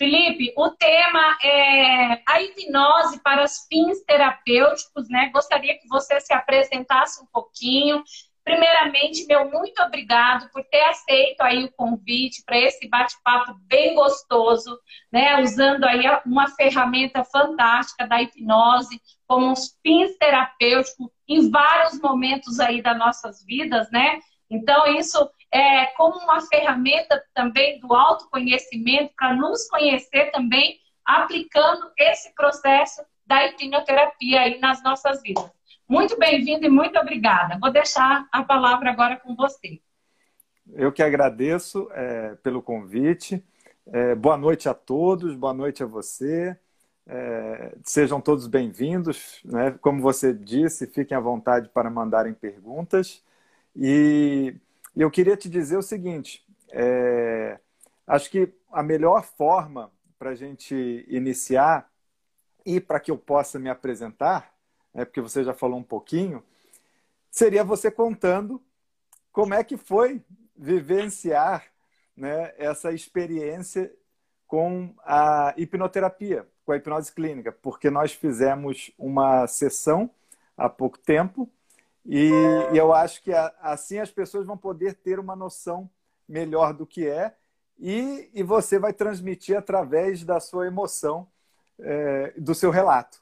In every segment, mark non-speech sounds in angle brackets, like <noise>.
Felipe, o tema é a hipnose para fins terapêuticos, né? Gostaria que você se apresentasse um pouquinho. Primeiramente, meu muito obrigado por ter aceito aí o convite para esse bate-papo bem gostoso, né? Usando aí uma ferramenta fantástica da hipnose como uns fins terapêuticos em vários momentos aí das nossas vidas, né? Então, isso é como uma ferramenta também do autoconhecimento para nos conhecer também, aplicando esse processo da hipnoterapia aí nas nossas vidas. Muito bem-vindo e muito obrigada. Vou deixar a palavra agora com você. Eu que agradeço é, pelo convite. É, boa noite a todos, boa noite a você. É, sejam todos bem-vindos. Né? Como você disse, fiquem à vontade para mandarem perguntas. E eu queria te dizer o seguinte: é, acho que a melhor forma para a gente iniciar e para que eu possa me apresentar, né, porque você já falou um pouquinho, seria você contando como é que foi vivenciar né, essa experiência com a hipnoterapia, com a hipnose clínica, porque nós fizemos uma sessão há pouco tempo e, eu acho que assim as pessoas vão poder ter uma noção melhor do que é e, e você vai transmitir através da sua emoção, é, do seu relato.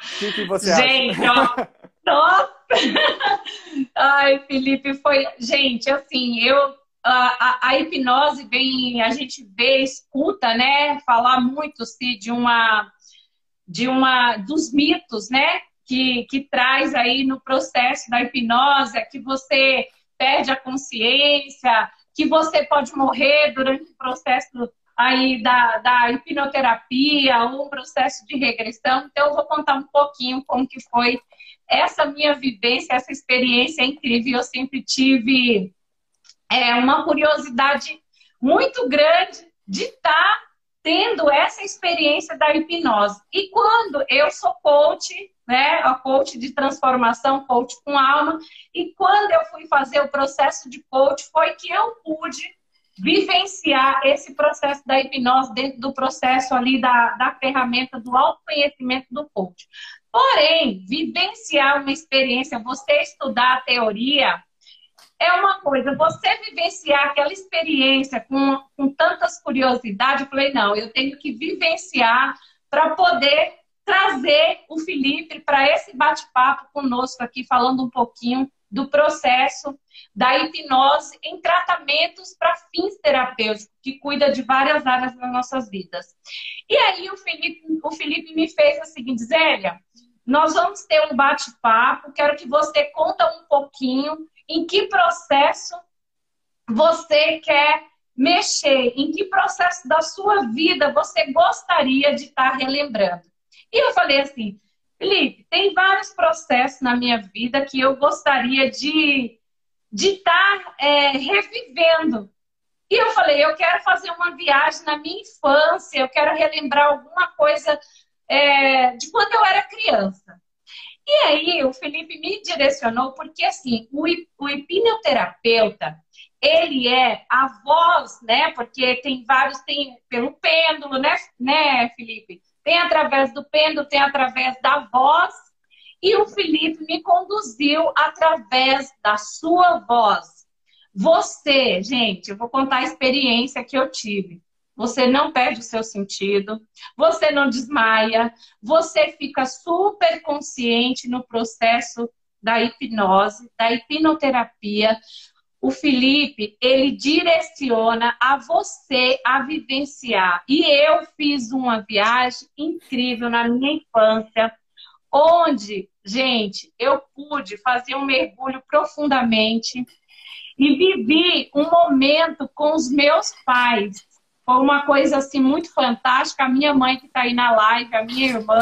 O que, que você Gente, acha? Ó, nossa! <laughs> Ai, Felipe, foi. Gente, assim, eu. A, a, a, hipnose vem, a gente vê, escuta, né? Falar muito-se de uma. De uma. dos mitos, né? Que, que traz aí no processo da hipnose, é que você perde a consciência, que você pode morrer durante o processo aí da, da hipnoterapia ou um processo de regressão. Então, eu vou contar um pouquinho como que foi essa minha vivência, essa experiência incrível. Eu sempre tive é, uma curiosidade muito grande de estar tá tendo essa experiência da hipnose. E quando eu sou coach, né, a coach de transformação, coach com alma, e quando eu fui fazer o processo de coach, foi que eu pude vivenciar esse processo da hipnose dentro do processo ali da, da ferramenta do autoconhecimento do coach. Porém, vivenciar uma experiência, você estudar a teoria, é uma coisa, você vivenciar aquela experiência com, com tantas curiosidades, eu falei, não, eu tenho que vivenciar para poder trazer o Felipe para esse bate-papo conosco aqui, falando um pouquinho do processo da hipnose em tratamentos para fins terapêuticos, que cuida de várias áreas das nossas vidas. E aí o Felipe, o Felipe me fez a seguinte, Zélia, nós vamos ter um bate-papo, quero que você conta um pouquinho em que processo você quer mexer, em que processo da sua vida você gostaria de estar relembrando. E eu falei assim, Felipe, tem vários processos na minha vida que eu gostaria de de estar é, revivendo. E eu falei, eu quero fazer uma viagem na minha infância, eu quero relembrar alguma coisa é, de quando eu era criança. E aí o Felipe me direcionou, porque assim, o, o hipnoterapeuta, ele é a voz, né? Porque tem vários, tem pelo pêndulo, né, né, Felipe? Tem através do pêndulo, tem através da voz. E o Felipe me conduziu através da sua voz. Você, gente, eu vou contar a experiência que eu tive. Você não perde o seu sentido, você não desmaia, você fica super consciente no processo da hipnose, da hipnoterapia. O Felipe, ele direciona a você a vivenciar. E eu fiz uma viagem incrível na minha infância, onde, gente, eu pude fazer um mergulho profundamente e vivi um momento com os meus pais foi uma coisa assim muito fantástica. A minha mãe que está aí na live, a minha irmã.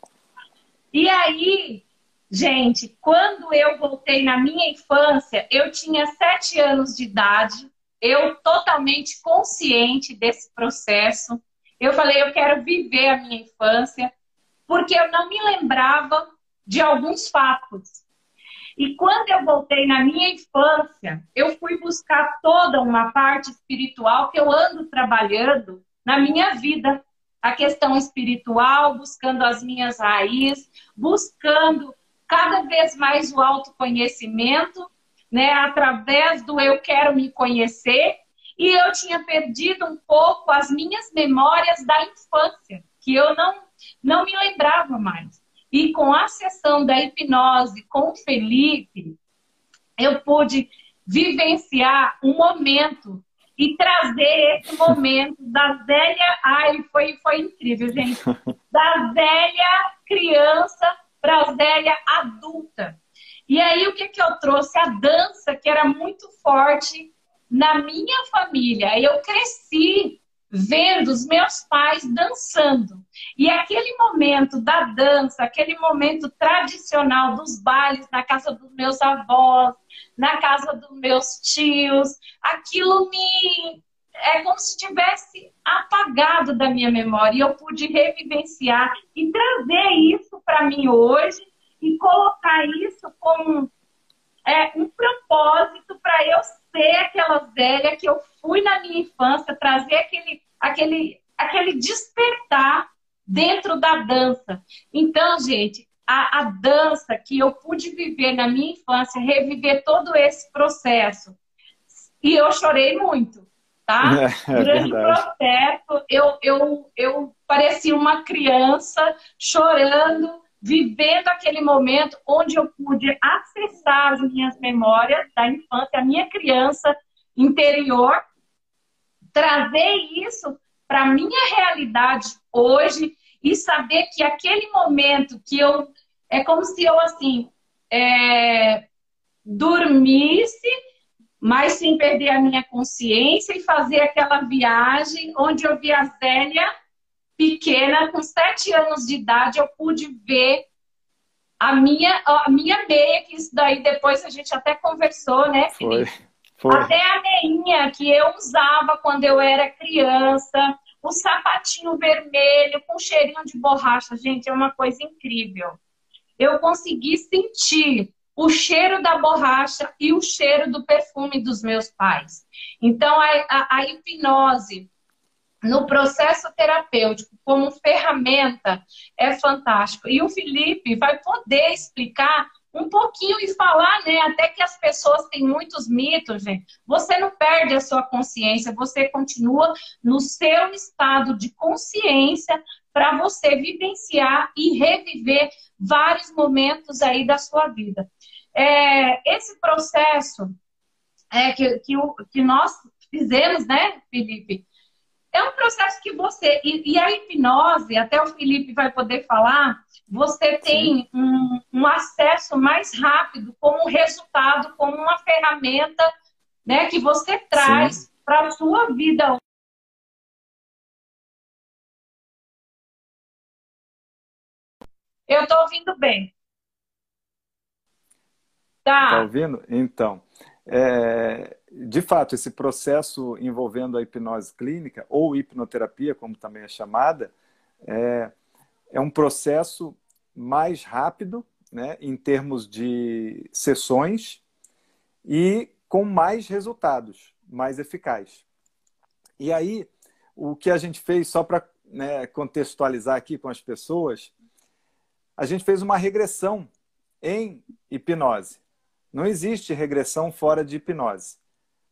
<laughs> e aí, gente, quando eu voltei na minha infância, eu tinha sete anos de idade. Eu totalmente consciente desse processo. Eu falei, eu quero viver a minha infância, porque eu não me lembrava de alguns fatos. E quando eu voltei na minha infância, eu fui buscar toda uma parte espiritual que eu ando trabalhando na minha vida. A questão espiritual, buscando as minhas raízes, buscando cada vez mais o autoconhecimento, né, através do eu quero me conhecer, e eu tinha perdido um pouco as minhas memórias da infância, que eu não, não me lembrava mais. E com a sessão da hipnose com o Felipe, eu pude vivenciar um momento e trazer esse momento da velha. Ai, foi, foi incrível, gente. <laughs> Da velha criança para a velha adulta. E aí, o que, que eu trouxe? A dança, que era muito forte na minha família. Eu cresci vendo os meus pais dançando. E aquele momento da dança, aquele momento tradicional dos bailes na casa dos meus avós, na casa dos meus tios, aquilo me é como se tivesse apagado da minha memória e eu pude revivenciar e trazer isso para mim hoje e colocar isso como é, um propósito para eu ser aquela velha que eu fui na minha infância, trazer aquele, aquele, aquele despertar dentro da dança. Então, gente, a, a dança que eu pude viver na minha infância, reviver todo esse processo. E eu chorei muito, tá? <laughs> É, é Durante verdade. o processo, eu, eu, eu parecia uma criança chorando, vivendo aquele momento onde eu pude acessar as minhas memórias da infância, a minha criança interior, trazer isso para a minha realidade hoje e saber que aquele momento que eu. É como se eu, assim, é, dormisse, mas sem perder a minha consciência e fazer aquela viagem onde eu vi a Zélia pequena, com sete anos de idade, eu pude ver a minha, a minha meia, que isso daí depois a gente até conversou, né, Felipe? Foi. Foi. Até a meinha que eu usava quando eu era criança, o sapatinho vermelho com cheirinho de borracha, gente, é uma coisa incrível. Eu consegui sentir o cheiro da borracha e o cheiro do perfume dos meus pais. Então, a, a, a hipnose no processo terapêutico como ferramenta é fantástico. E o Felipe vai poder explicar um pouquinho e falar, né? Até que as pessoas têm muitos mitos, gente. Você não perde a sua consciência, você continua no seu estado de consciência para você vivenciar e reviver vários momentos aí da sua vida. É, esse processo é, que, que, que nós fizemos, né, Felipe? É um processo que você. E, e, a hipnose, até o Felipe vai poder falar, você tem um, um, acesso mais rápido como resultado, como uma ferramenta né, que você traz para a sua vida. Eu estou ouvindo bem. Tá. Tá ouvindo? Então. É, de fato, esse processo envolvendo a hipnose clínica, ou hipnoterapia, como também é chamada, é, é um processo mais rápido, né, em termos de sessões, e com mais resultados, mais eficaz. E aí, o que a gente fez, só para né, contextualizar aqui com as pessoas, a gente fez uma regressão em hipnose. Não existe regressão fora de hipnose.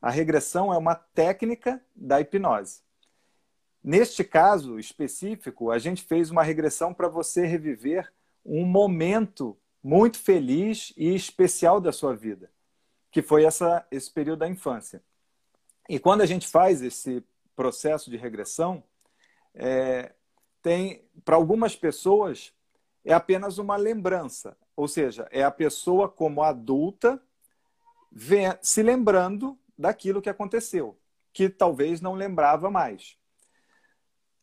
A regressão é uma técnica da hipnose. Neste caso específico, a gente fez uma regressão para você reviver um momento muito feliz e especial da sua vida, que foi essa, esse período da infância. E quando a gente faz esse processo de regressão, é, tem para algumas pessoas é apenas uma lembrança. Ou seja, é a pessoa como adulta se lembrando daquilo que aconteceu, que talvez não lembrava mais.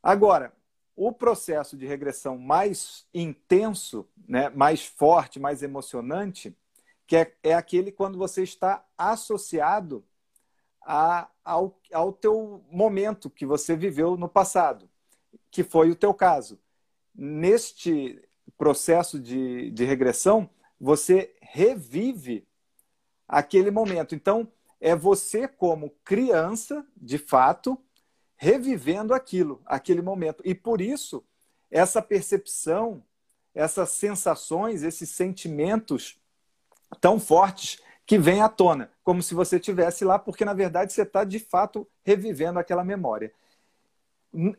Agora, o processo de regressão mais intenso, né, mais forte, mais emocionante, que é, é aquele quando você está associado a, ao, ao teu momento que você viveu no passado, que foi o teu caso. Neste processo de, de regressão, você revive aquele momento. Então, é você, como criança, de fato, revivendo aquilo, aquele momento. E por isso, essa percepção, essas sensações, esses sentimentos tão fortes que vêm à tona, como se você estivesse lá, porque na verdade você está de fato revivendo aquela memória.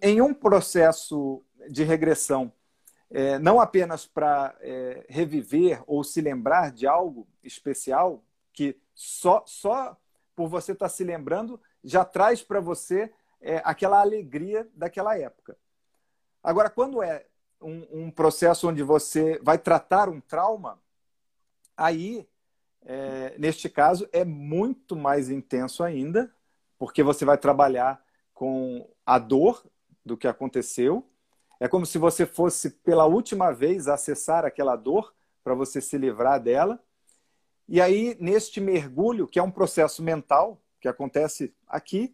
Em um processo de regressão, é, não apenas para é, reviver ou se lembrar de algo especial, que só, só por você estar tá se lembrando já traz para você é, aquela alegria daquela época. Agora, quando é um, um, processo onde você vai tratar um trauma, aí, é, neste caso, é muito mais intenso ainda, porque você vai trabalhar com a dor do que aconteceu. É como se você fosse pela última vez acessar aquela dor para você se livrar dela. E aí, neste mergulho, que é um processo mental que acontece aqui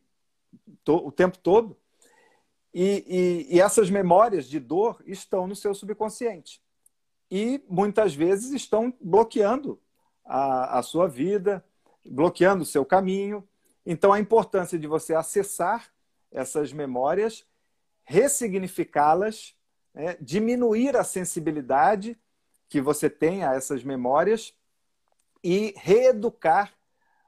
o tempo todo, e, e, e, essas memórias de dor estão no seu subconsciente. E muitas vezes estão bloqueando a, a sua vida, bloqueando o seu caminho. Então, a importância de você acessar essas memórias, ressignificá-las, né, diminuir a sensibilidade que você tem a essas memórias e reeducar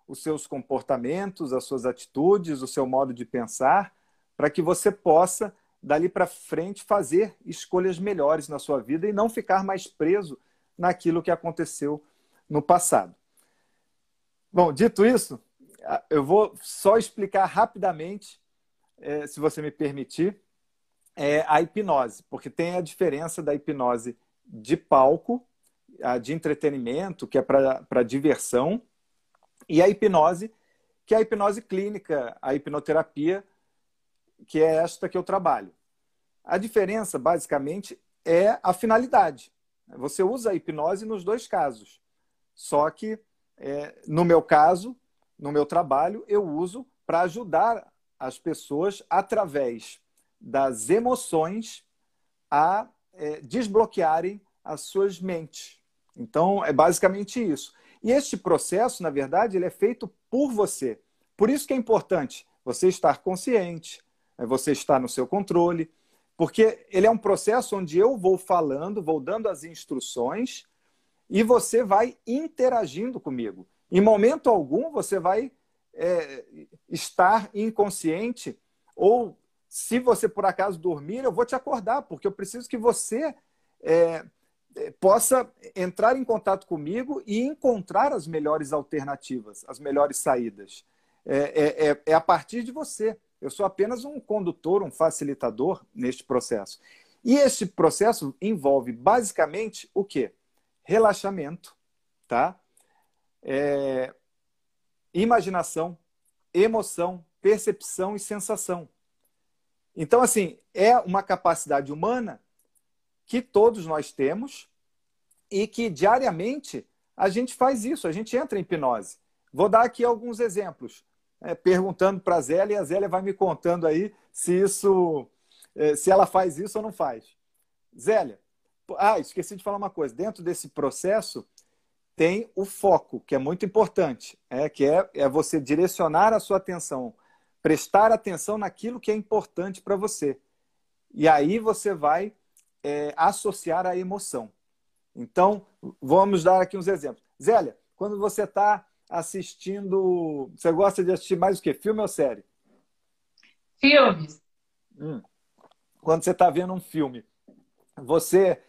os seus comportamentos, as suas atitudes, o seu modo de pensar para que você possa, dali para frente, fazer escolhas melhores na sua vida e não ficar mais preso naquilo que aconteceu no passado. Bom, dito isso, eu vou só explicar rapidamente, é, se você me permitir, é, a hipnose, porque tem a diferença da hipnose de palco, a de entretenimento, que é para diversão, e a hipnose, que é a hipnose clínica, a hipnoterapia, que é esta que eu trabalho. A diferença, basicamente, é a finalidade. Você usa a hipnose nos dois casos. Só que, é, no meu caso, no meu trabalho, eu uso para ajudar as pessoas, através das emoções, a é, desbloquearem as suas mentes. Então, é basicamente isso. E este processo, na verdade, ele é feito por você. Por isso que é importante você estar consciente, é você está no seu controle, porque ele é um processo onde eu vou falando, vou dando as instruções e você vai interagindo comigo. Em momento algum você vai é, estar inconsciente ou se você por acaso dormir, eu vou te acordar, porque eu preciso que você é possa entrar em contato comigo e encontrar as melhores alternativas, as melhores saídas. É, é, é, é a partir de você. Eu sou apenas um condutor, um facilitador neste processo. E este processo envolve basicamente o quê? Relaxamento, tá? É... imaginação, emoção, percepção e sensação. Então, assim, é uma capacidade humana que todos nós temos e que diariamente a gente faz isso, a gente entra em hipnose. Vou dar aqui alguns exemplos é, perguntando para a Zélia e a Zélia vai me contando aí se isso, é, se ela faz isso ou não faz. Zélia, ah, esqueci de falar uma coisa. Dentro desse processo tem o foco, que é muito importante, é que é, é você direcionar a sua atenção, prestar atenção naquilo que é importante para você. E aí você vai é, associar a emoção. Então, vamos dar aqui uns exemplos. Zélia, quando você está assistindo. Você gosta de assistir mais o quê? Filme ou série? Filmes. Hum. Quando você está vendo um filme, você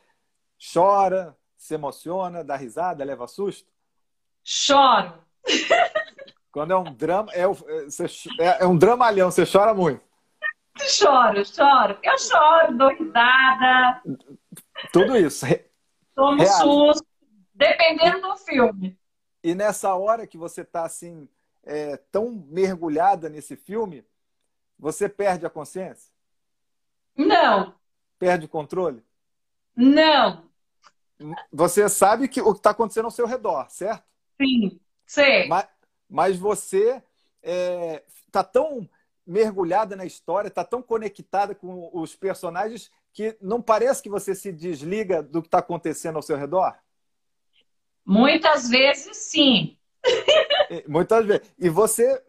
chora, se emociona, dá risada, leva susto? Choro. Quando é um drama, é, é, é um dramalhão, você chora muito. Choro, choro. Eu choro, dou risada. Tudo isso. Tomo susto, dependendo do filme. E nessa hora que você está assim, é, tão mergulhada nesse filme, você perde a consciência? Não. Perde o controle? Não. Você sabe que o que está acontecendo ao seu redor, certo? Sim, sei. Mas, mas você está é, tá tão mergulhada na história, está tão conectada com os personagens que não parece que você se desliga do que está acontecendo ao seu redor? Muitas vezes, sim. Muitas vezes. E você,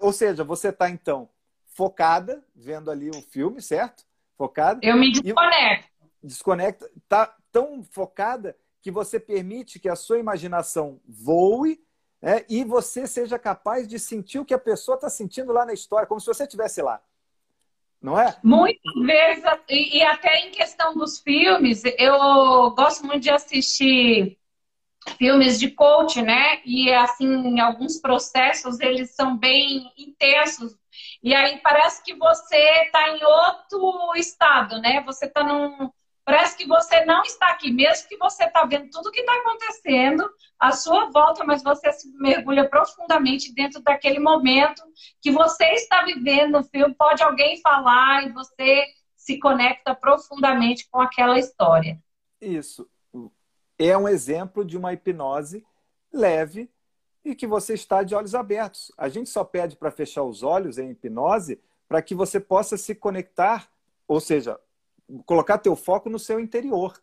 ou seja, você está então focada, vendo ali o filme, certo? Focada. Eu me desconecto. Desconecta. Tá tão focada que você permite que a sua imaginação voe é, e você seja capaz de sentir o que a pessoa está sentindo lá na história, como se você estivesse lá. Não é? Muitas vezes, e, e até em questão dos filmes, eu gosto muito de assistir filmes de coach, né? E assim, alguns processos eles são bem intensos. E aí parece que você está em outro estado, né? Você está num. Parece que você não está aqui, mesmo que você está vendo tudo que está acontecendo à sua volta, mas você se mergulha profundamente dentro daquele momento que você está vivendo no filme. Pode alguém falar e você se conecta profundamente com aquela história. Isso é um exemplo de uma hipnose leve e que você está de olhos abertos. A gente só pede para fechar os olhos em hipnose para que você possa se conectar, ou seja, colocar teu foco no seu interior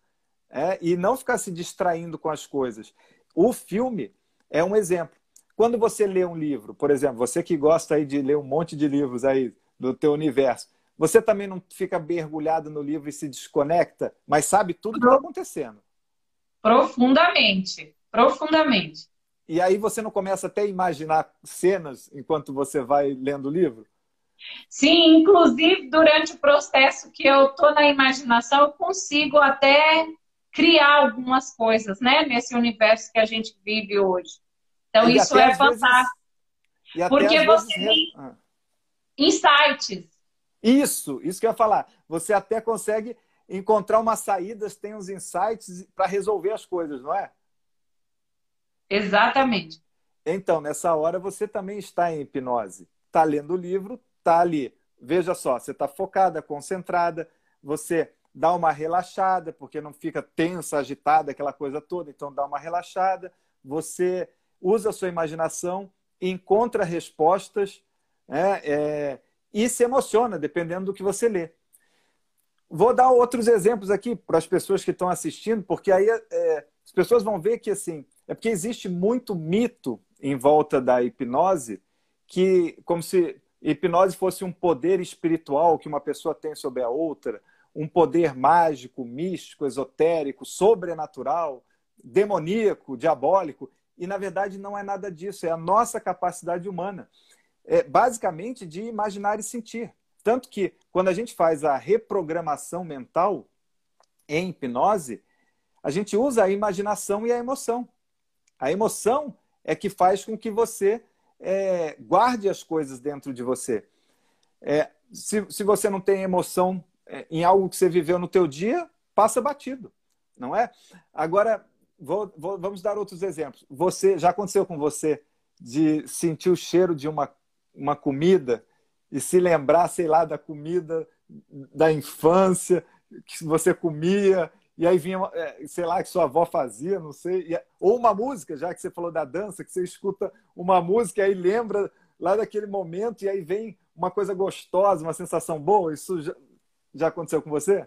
é, e não ficar se distraindo com as coisas. O filme é um exemplo. Quando você lê um livro, por exemplo, você que gosta aí de ler um monte de livros aí do teu universo, você também não fica mergulhado no livro e se desconecta, mas sabe tudo o que está acontecendo. Profundamente, profundamente. E aí você não começa até a imaginar cenas enquanto você vai lendo o livro? Sim, inclusive durante o processo que eu estou na imaginação, eu consigo até criar algumas coisas, né? Nesse universo que a gente vive hoje. Então, e isso é fantástico. Vezes... Porque você vezes... tem ah. insights. Isso, isso que eu ia falar. Você até consegue encontrar umas saídas, tem uns insights para resolver as coisas, não é? Exatamente. Então, nessa hora você também está em hipnose. Está lendo o livro, está ali. Veja só, você está focada, concentrada, você dá uma relaxada, porque não fica tensa, agitada, aquela coisa toda, então dá uma relaxada. Você usa a sua imaginação, encontra respostas é, é, e se emociona, dependendo do que você lê. Vou dar outros exemplos aqui para as pessoas que estão assistindo, porque aí é, as pessoas vão ver que assim é porque existe muito mito em volta da hipnose, que como se hipnose fosse um poder espiritual que uma pessoa tem sobre a outra, um poder mágico, místico, esotérico, sobrenatural, demoníaco, diabólico, e na verdade não é nada disso, é a nossa capacidade humana, é basicamente de imaginar e sentir. Tanto que quando a gente faz a reprogramação mental em hipnose, a gente usa a imaginação e a emoção. A emoção é que faz com que você é, guarde as coisas dentro de você. É, se, se você não tem emoção é, em algo que você viveu no teu dia, passa batido, não é? Agora, vou, vou, vamos dar outros exemplos. Você Já aconteceu com você de sentir o cheiro de uma, uma comida e se lembrar, sei lá, da comida da infância que você comia, e aí vinha, é, sei lá, que sua avó fazia, não sei, ou uma música, já que você falou da dança, que você escuta uma música e aí lembra lá daquele momento, e aí vem uma coisa gostosa, uma sensação boa. Isso já, já aconteceu com você?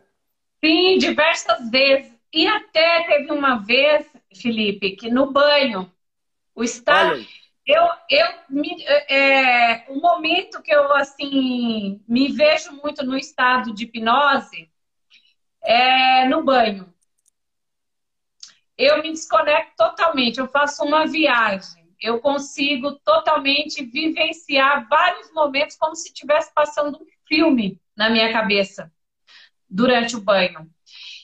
Sim, diversas vezes. E até teve uma vez, Felipe, que no banho, o estado eu, eu me, é, o momento que eu assim me vejo muito no estado de hipnose é no banho. Eu me desconecto totalmente, eu faço uma viagem. Eu consigo totalmente vivenciar vários momentos como se estivesse passando um filme na minha cabeça durante o banho.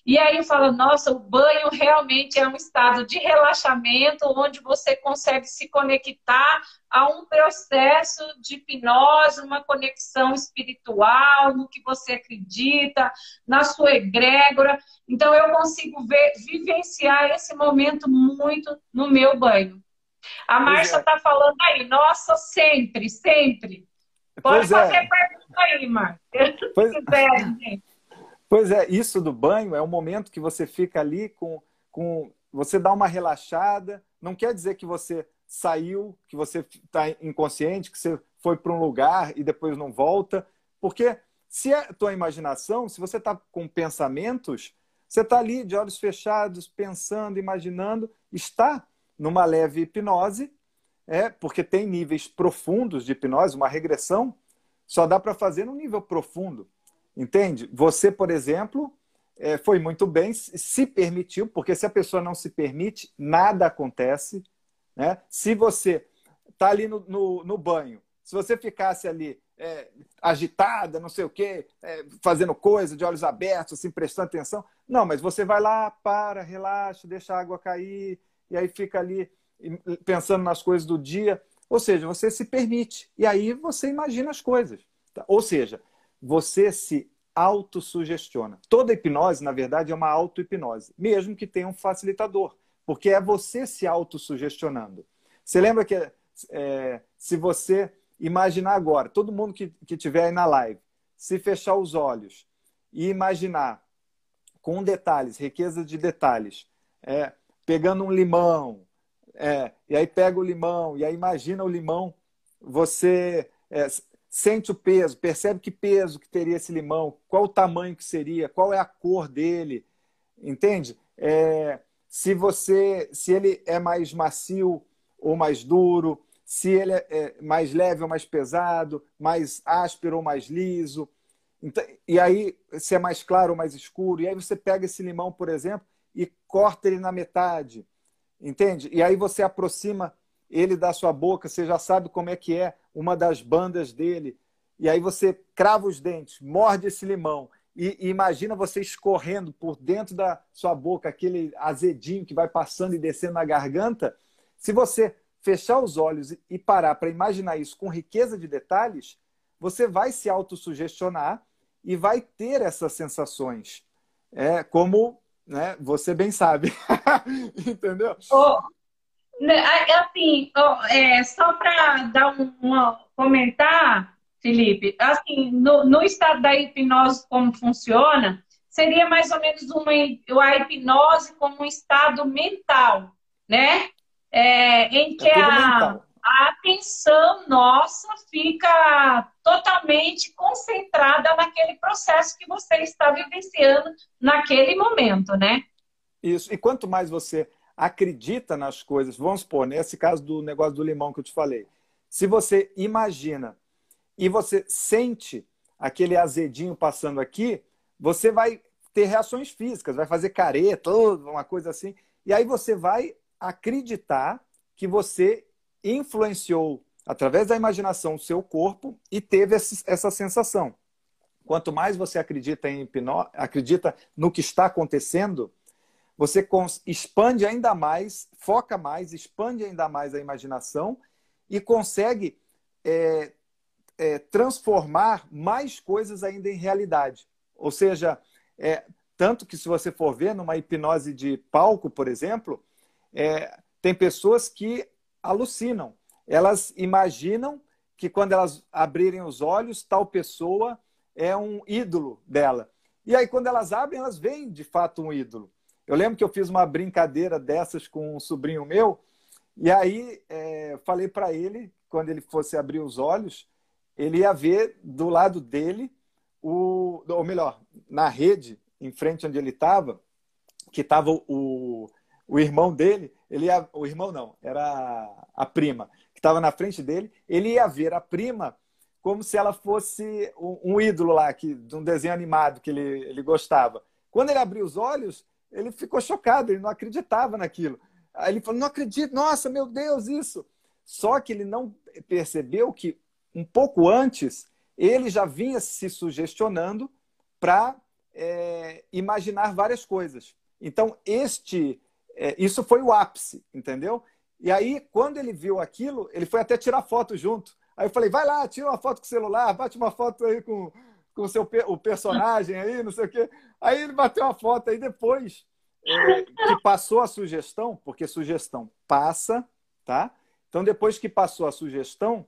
E aí fala, nossa, o banho realmente é um estado de relaxamento onde você consegue se conectar a um processo de hipnose, uma conexão espiritual, no que você acredita, na sua egrégora. Então eu consigo ver, vivenciar esse momento muito no meu banho. A Márcia está é. Tá falando aí, nossa, sempre, sempre. Pode pois é. fazer é. pergunta aí, Márcia. Pois... <laughs> Se quiser, gente. Pois é, isso do banho é um momento que você fica ali com, com. Você dá uma relaxada. Não quer dizer que você saiu, que você está inconsciente, que você foi para um lugar e depois não volta. Porque se é a tua imaginação, se você está com pensamentos, você está ali de olhos fechados, pensando, imaginando, está numa leve hipnose, é porque tem níveis profundos de hipnose, uma regressão só dá para fazer num nível profundo. Entende? Você, por exemplo, é, foi muito bem, se permitiu, porque se a pessoa não se permite, nada acontece. Né? Se você está ali no, no, no, banho, se você ficasse ali é, agitada, não sei o quê, é, fazendo coisa de olhos abertos, assim, prestando atenção, não, mas você vai lá, para, relaxa, deixa a água cair, e aí fica ali pensando nas coisas do dia. Ou seja, você se permite. E aí você imagina as coisas. Tá? Ou seja, você se autossugestiona. Toda hipnose, na verdade, é uma auto-hipnose, mesmo que tenha um facilitador, porque é você se autossugestionando. Você lembra que é, se você imaginar agora, todo mundo que estiver aí na live, se fechar os olhos e imaginar com detalhes, riqueza de detalhes, é, pegando um limão, é, e aí pega o limão, e aí imagina o limão, você é, sente o peso, percebe que peso que teria esse limão, qual o tamanho que seria, qual é a cor dele, entende? É, se você, se ele é mais macio ou mais duro, se ele é, é mais leve ou mais pesado, mais áspero ou mais liso, então, e aí se é mais claro ou mais escuro, e aí você pega esse limão, por exemplo, e corta ele na metade, entende? E aí você aproxima ele da sua boca, você já sabe como é que é uma das bandas dele. E aí você crava os dentes, morde esse limão e, e, imagina você escorrendo por dentro da sua boca aquele azedinho que vai passando e descendo na garganta. Se você fechar os olhos e parar para imaginar isso com riqueza de detalhes, você vai se autossugestionar e vai ter essas sensações. É como né, você bem sabe. <laughs> Entendeu? Oh, assim, é, só para dar um, um, comentar, Felipe, assim, no, no estado da hipnose, como funciona, seria mais ou menos uma, a hipnose como um estado mental, né? É, em que é a, a atenção nossa fica totalmente concentrada naquele processo que você está vivenciando naquele momento, né? Isso. E quanto mais você acredita nas coisas, vamos supor, nesse caso do negócio do limão que eu te falei, se você imagina e você sente aquele azedinho passando aqui, você vai ter reações físicas, vai fazer careta, uma coisa assim, e aí você vai acreditar que você influenciou através da imaginação o seu corpo e teve essa sensação. Quanto mais você acredita em hipnose, acredita no que está acontecendo, você expande ainda mais, foca mais, expande ainda mais a imaginação e consegue é, é, transformar mais coisas ainda em realidade. Ou seja, é, tanto que se você for ver numa hipnose de palco, por exemplo, é, tem pessoas que alucinam. Elas imaginam que quando elas abrirem os olhos, tal pessoa é um ídolo dela. E aí, quando elas abrem, elas veem de fato um ídolo. Eu lembro que eu fiz uma brincadeira dessas com um sobrinho meu, e aí é, falei para ele, quando ele fosse abrir os olhos, ele ia ver do lado dele, o, ou melhor, na rede, em frente onde ele estava, que estava o, o irmão dele, ele ia, o irmão não, era a prima, que estava na frente dele, ele ia ver a prima como se ela fosse um, um ídolo lá, que, de um desenho animado que ele, ele gostava. Quando ele abriu os olhos, ele ficou chocado, ele não acreditava naquilo. Aí ele falou: não acredito, nossa, meu Deus, isso. Só que ele não percebeu que um pouco antes ele já vinha se sugestionando para é, imaginar várias coisas. Então, este, é, isso foi o ápice, entendeu? E aí, quando ele viu aquilo, ele foi até tirar foto junto. Aí eu falei, vai lá, tira uma foto com o celular, bate uma foto aí com, com o seu o personagem aí, não sei o quê. Aí ele bateu a foto aí depois é, que passou a sugestão, porque sugestão passa, tá? Então depois que passou a sugestão,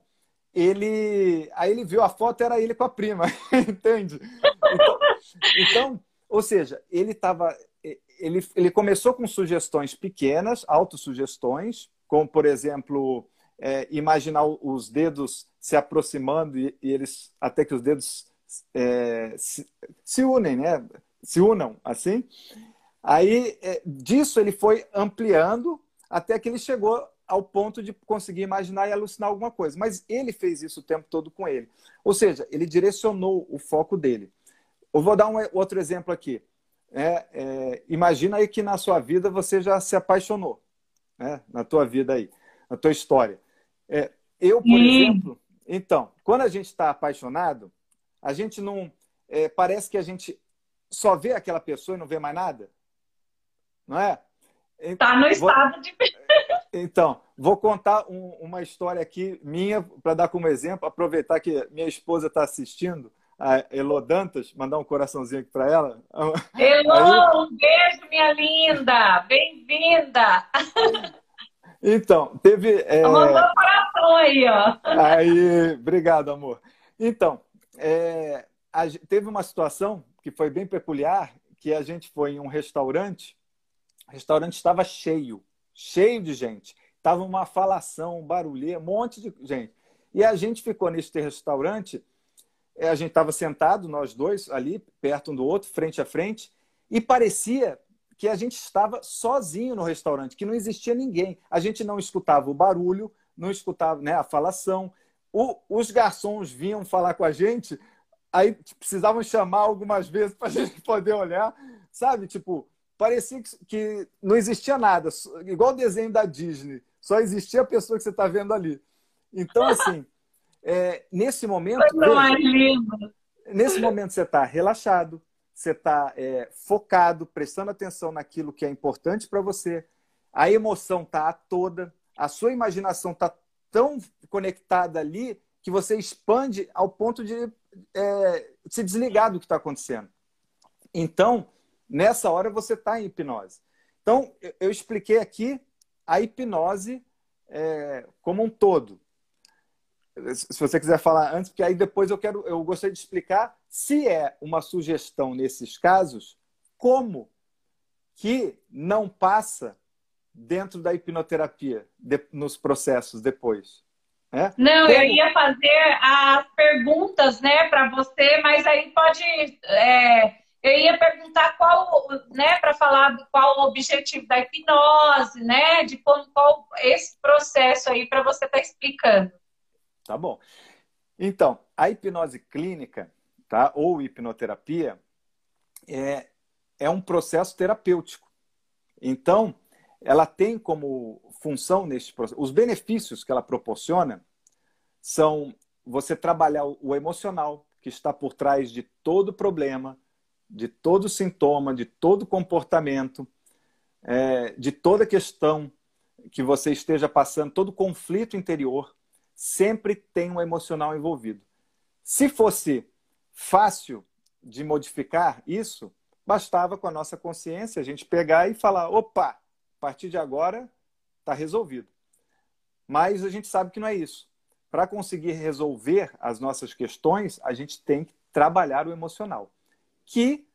ele aí ele viu a foto era ele com a prima, <laughs> entende? Então, então, ou seja, ele estava ele, ele começou com sugestões pequenas, autossugestões, como por exemplo é, imaginar os dedos se aproximando e, e eles até que os dedos é, se, se, unem, né? Se unam assim. Aí, é, disso ele foi ampliando até que ele chegou ao ponto de conseguir imaginar e alucinar alguma coisa. Mas ele fez isso o tempo todo com ele. Ou seja, ele direcionou o foco dele. Eu vou dar um outro exemplo aqui. É, é, imagina aí que na sua vida você já se apaixonou, né? na tua vida aí, na tua história. É, eu, por exemplo, então, quando a gente está apaixonado, a gente não. É, parece que a gente só vê aquela pessoa e não vê mais nada. Não é? Está no estado vou... de. <laughs> Então, vou contar um, uma história aqui minha para dar como exemplo, aproveitar que minha esposa está assistindo, a Elo Dantas, mandar um coraçãozinho aqui para ela. <laughs> Aí... um beijo, minha linda! Bem-vinda! <laughs> Então, teve. É... Mandou um coração aí, ó. Aí, obrigado, amor. Então, é, a, teve uma situação que foi bem peculiar, que a gente foi em um restaurante, o restaurante estava cheio, cheio de gente. Tava uma falação, um barulho, um monte de gente. E a gente ficou neste restaurante, é, a gente estava sentado, nós dois, ali, perto um do outro, frente a frente, e parecia que a gente estava sozinho no restaurante, que não existia ninguém. A gente não escutava o barulho, não escutava né, a falação. O, os garçons vinham falar com a gente, aí precisavam chamar algumas vezes <laughs> para a gente poder olhar, sabe? Tipo, parecia que, que não existia nada, igual o desenho da Disney, só existia a pessoa que você está vendo ali. Então, assim, <laughs> é, nesse momento. Veja, nesse momento você está relaxado, você está é, focado, prestando atenção naquilo que é importante para você, a emoção está toda, a sua imaginação está tão conectada ali que você expande ao ponto de é, se desligar do que está acontecendo. Então, nessa hora você está em hipnose. Então, eu expliquei aqui a hipnose é, como um todo se você quiser falar antes, porque aí depois eu quero, eu gostaria de explicar se é uma sugestão nesses casos, como que não passa dentro da hipnoterapia de, nos processos depois. Né? Não, eu ia fazer as perguntas, né, para você, mas aí pode, é, eu ia perguntar qual, né, para falar qual o objetivo da hipnose, né, de como qual esse processo aí para você estar tá explicando. Tá bom. Então, a hipnose clínica, tá? Ou hipnoterapia, é, é um processo terapêutico. Então, ela tem como função neste processo, os benefícios que ela proporciona são você trabalhar o emocional que está por trás de todo problema, de todo sintoma, de todo comportamento, é, de toda questão que você esteja passando, todo conflito interior sempre tem um emocional envolvido. Se fosse fácil de modificar isso, bastava com a nossa consciência a gente pegar e falar: opa, partir de agora está resolvido. Mas a gente sabe que não é isso. Para conseguir resolver as nossas questões, a gente tem que trabalhar o emocional, que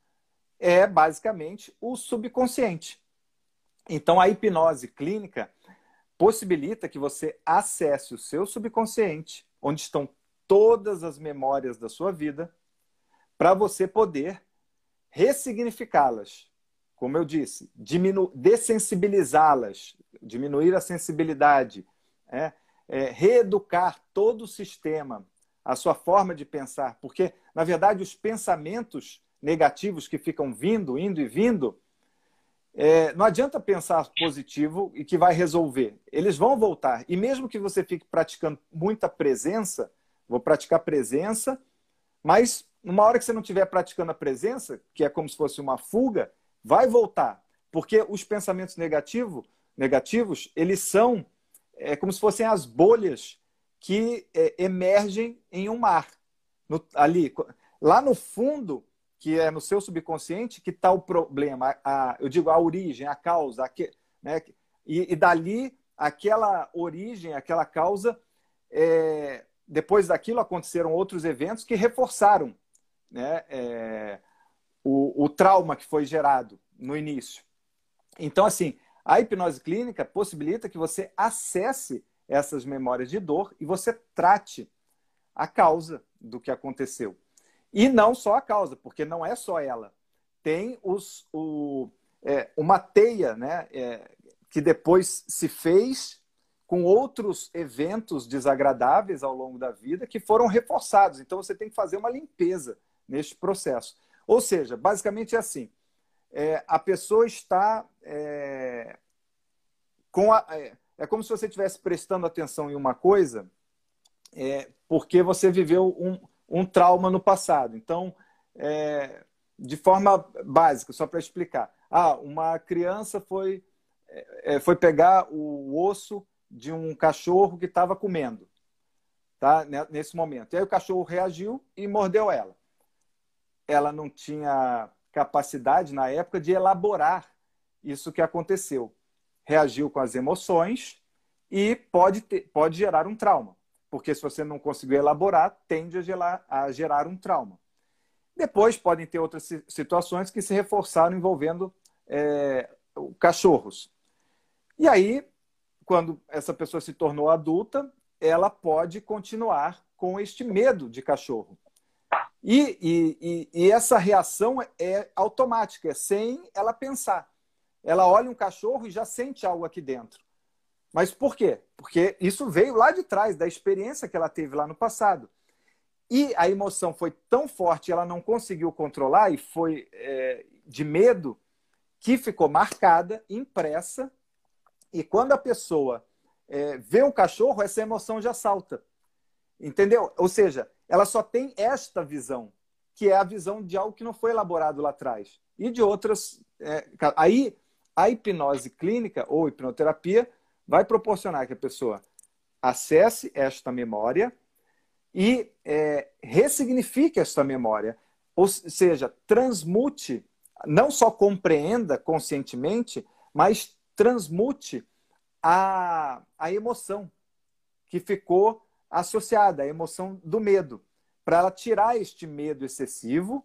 é basicamente o subconsciente. Então, a hipnose clínica possibilita que você acesse o seu subconsciente, onde estão todas as memórias da sua vida, para você poder ressignificá-las. Como eu disse, dessensibilizá-las, diminuir a sensibilidade, é, é, reeducar todo o sistema, a sua forma de pensar, porque, na verdade, os pensamentos negativos que ficam vindo, indo e vindo, é, não adianta pensar positivo e que vai resolver. Eles vão voltar. E mesmo que você fique praticando muita presença, vou praticar presença, mas numa hora que você não estiver praticando a presença, que é como se fosse uma fuga, vai voltar. Porque os pensamentos negativo, negativos, eles são é, como se fossem as bolhas que é, emergem em um mar. No, ali, lá no fundo, que é no seu subconsciente que está o problema, a, eu digo a origem, a causa, a né? e, e, dali aquela origem, aquela causa, é, depois daquilo aconteceram outros eventos que reforçaram né? É, o, o trauma que foi gerado no início. Então, assim, a hipnose clínica possibilita que você acesse essas memórias de dor e você trate a causa do que aconteceu. E não só a causa, porque não é só ela. Tem os, o, é, uma teia né, é, que depois se fez com outros eventos desagradáveis ao longo da vida que foram reforçados. Então você tem que fazer uma limpeza neste processo. Ou seja, basicamente é assim: é, a pessoa está é, com a, é, é, como se você estivesse prestando atenção em uma coisa é, porque você viveu um, um trauma no passado. Então, é, de forma básica, só para explicar. Ah, uma criança foi, é, foi pegar o osso de um cachorro que estava comendo, tá? Nesse momento. E aí o cachorro reagiu e mordeu ela. Ela não tinha capacidade na época de elaborar isso que aconteceu. Reagiu com as emoções e pode, ter, pode gerar um trauma, porque se você não conseguiu elaborar, tende a gerar, a gerar um trauma. Depois podem ter outras situações que se reforçaram envolvendo é, cachorros. E aí quando essa pessoa se tornou adulta, ela pode continuar com este medo de cachorro. E, e, e, essa reação é automática, é sem ela pensar. Ela olha um cachorro e já sente algo aqui dentro. Mas por quê? Porque isso veio lá de trás, da experiência que ela teve lá no passado. E a emoção foi tão forte, ela não conseguiu controlar e foi é, de medo, que ficou marcada, impressa e quando a pessoa é, vê um cachorro, essa emoção já salta. Entendeu? Ou seja, ela só tem esta visão, que é a visão de algo que não foi elaborado lá atrás. E de outras. É, aí, a hipnose clínica ou hipnoterapia vai proporcionar que a pessoa acesse esta memória e é, ressignifique esta memória. Ou seja, transmute, não só compreenda conscientemente, mas transmute a, a emoção que ficou associada, a emoção do medo, para ela tirar este medo excessivo,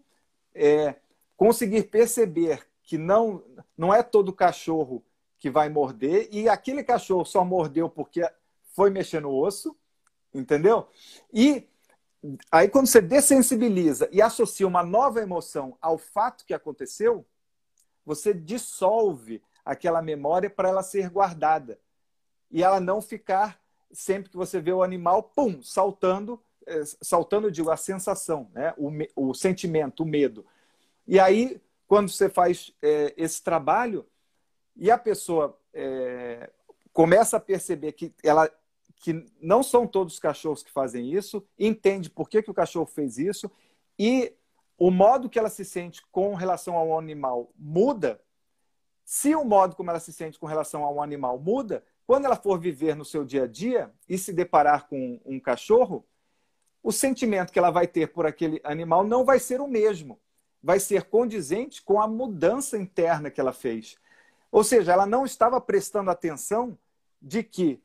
é, conseguir perceber que não, não é todo cachorro que vai morder e aquele cachorro só mordeu porque foi mexer no osso, entendeu? E aí quando você dessensibiliza e associa uma nova emoção ao fato que aconteceu, você dissolve aquela memória para ela ser guardada. E ela não ficar, sempre que você vê o animal, pum, saltando, é, saltando, digo, a sensação, né? o, o sentimento, o medo. E aí, quando você faz é, esse trabalho e a pessoa é, começa a perceber que ela que não são todos os cachorros que fazem isso, entende por que, que o cachorro fez isso e o modo que ela se sente com relação ao animal muda, se o modo como ela se sente com relação a um animal muda, quando ela for viver no seu dia a dia e se deparar com um cachorro, o sentimento que ela vai ter por aquele animal não vai ser o mesmo. Vai ser condizente com a mudança interna que ela fez. Ou seja, ela não estava prestando atenção de que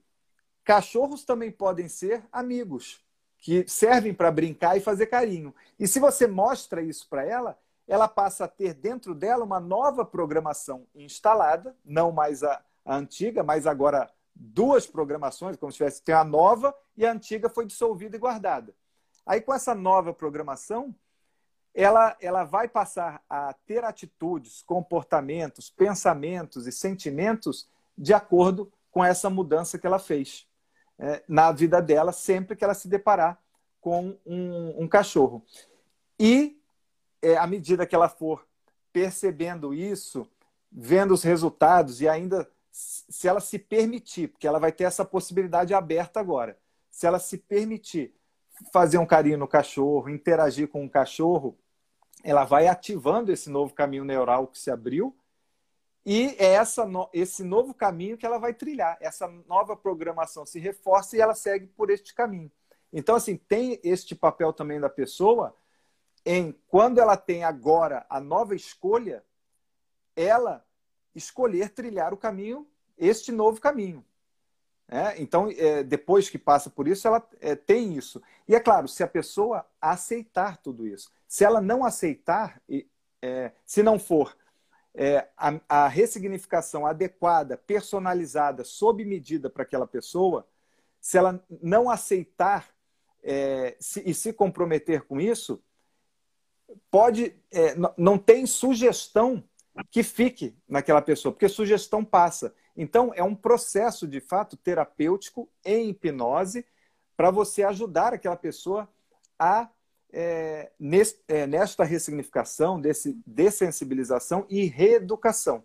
cachorros também podem ser amigos, que servem para brincar e fazer carinho. E se você mostra isso para ela, ela passa a ter dentro dela uma nova programação instalada, não mais a, a antiga, mas agora duas programações, como se tivesse tem a nova e a antiga foi dissolvida e guardada. Aí com essa nova programação, ela, ela vai passar a ter atitudes, comportamentos, pensamentos e sentimentos de acordo com essa mudança que ela fez é, na vida dela, sempre que ela se deparar com um, um cachorro. E é, à medida que ela for percebendo isso, vendo os resultados e ainda se ela se permitir, porque ela vai ter essa possibilidade aberta agora, se ela se permitir fazer um carinho no cachorro, interagir com o cachorro, ela vai ativando esse novo caminho neural que se abriu e é essa, esse novo caminho que ela vai trilhar. Essa nova programação se reforça e ela segue por este caminho. Então, assim, tem este papel também da pessoa em quando ela tem agora a nova escolha, ela escolher trilhar o caminho, este novo caminho. É, então, é, depois que passa por isso, ela é, tem isso. E é claro, se a pessoa aceitar tudo isso, se ela não aceitar, é, se não for é, a, a ressignificação adequada, personalizada, sob medida para aquela pessoa, se ela não aceitar é, se, e se comprometer com isso, pode não tem sugestão que fique naquela pessoa, porque sugestão passa. Então, é um processo, de fato, terapêutico em hipnose para você ajudar aquela pessoa a, é, nest, é, nesta ressignificação, desse, dessensibilização e reeducação.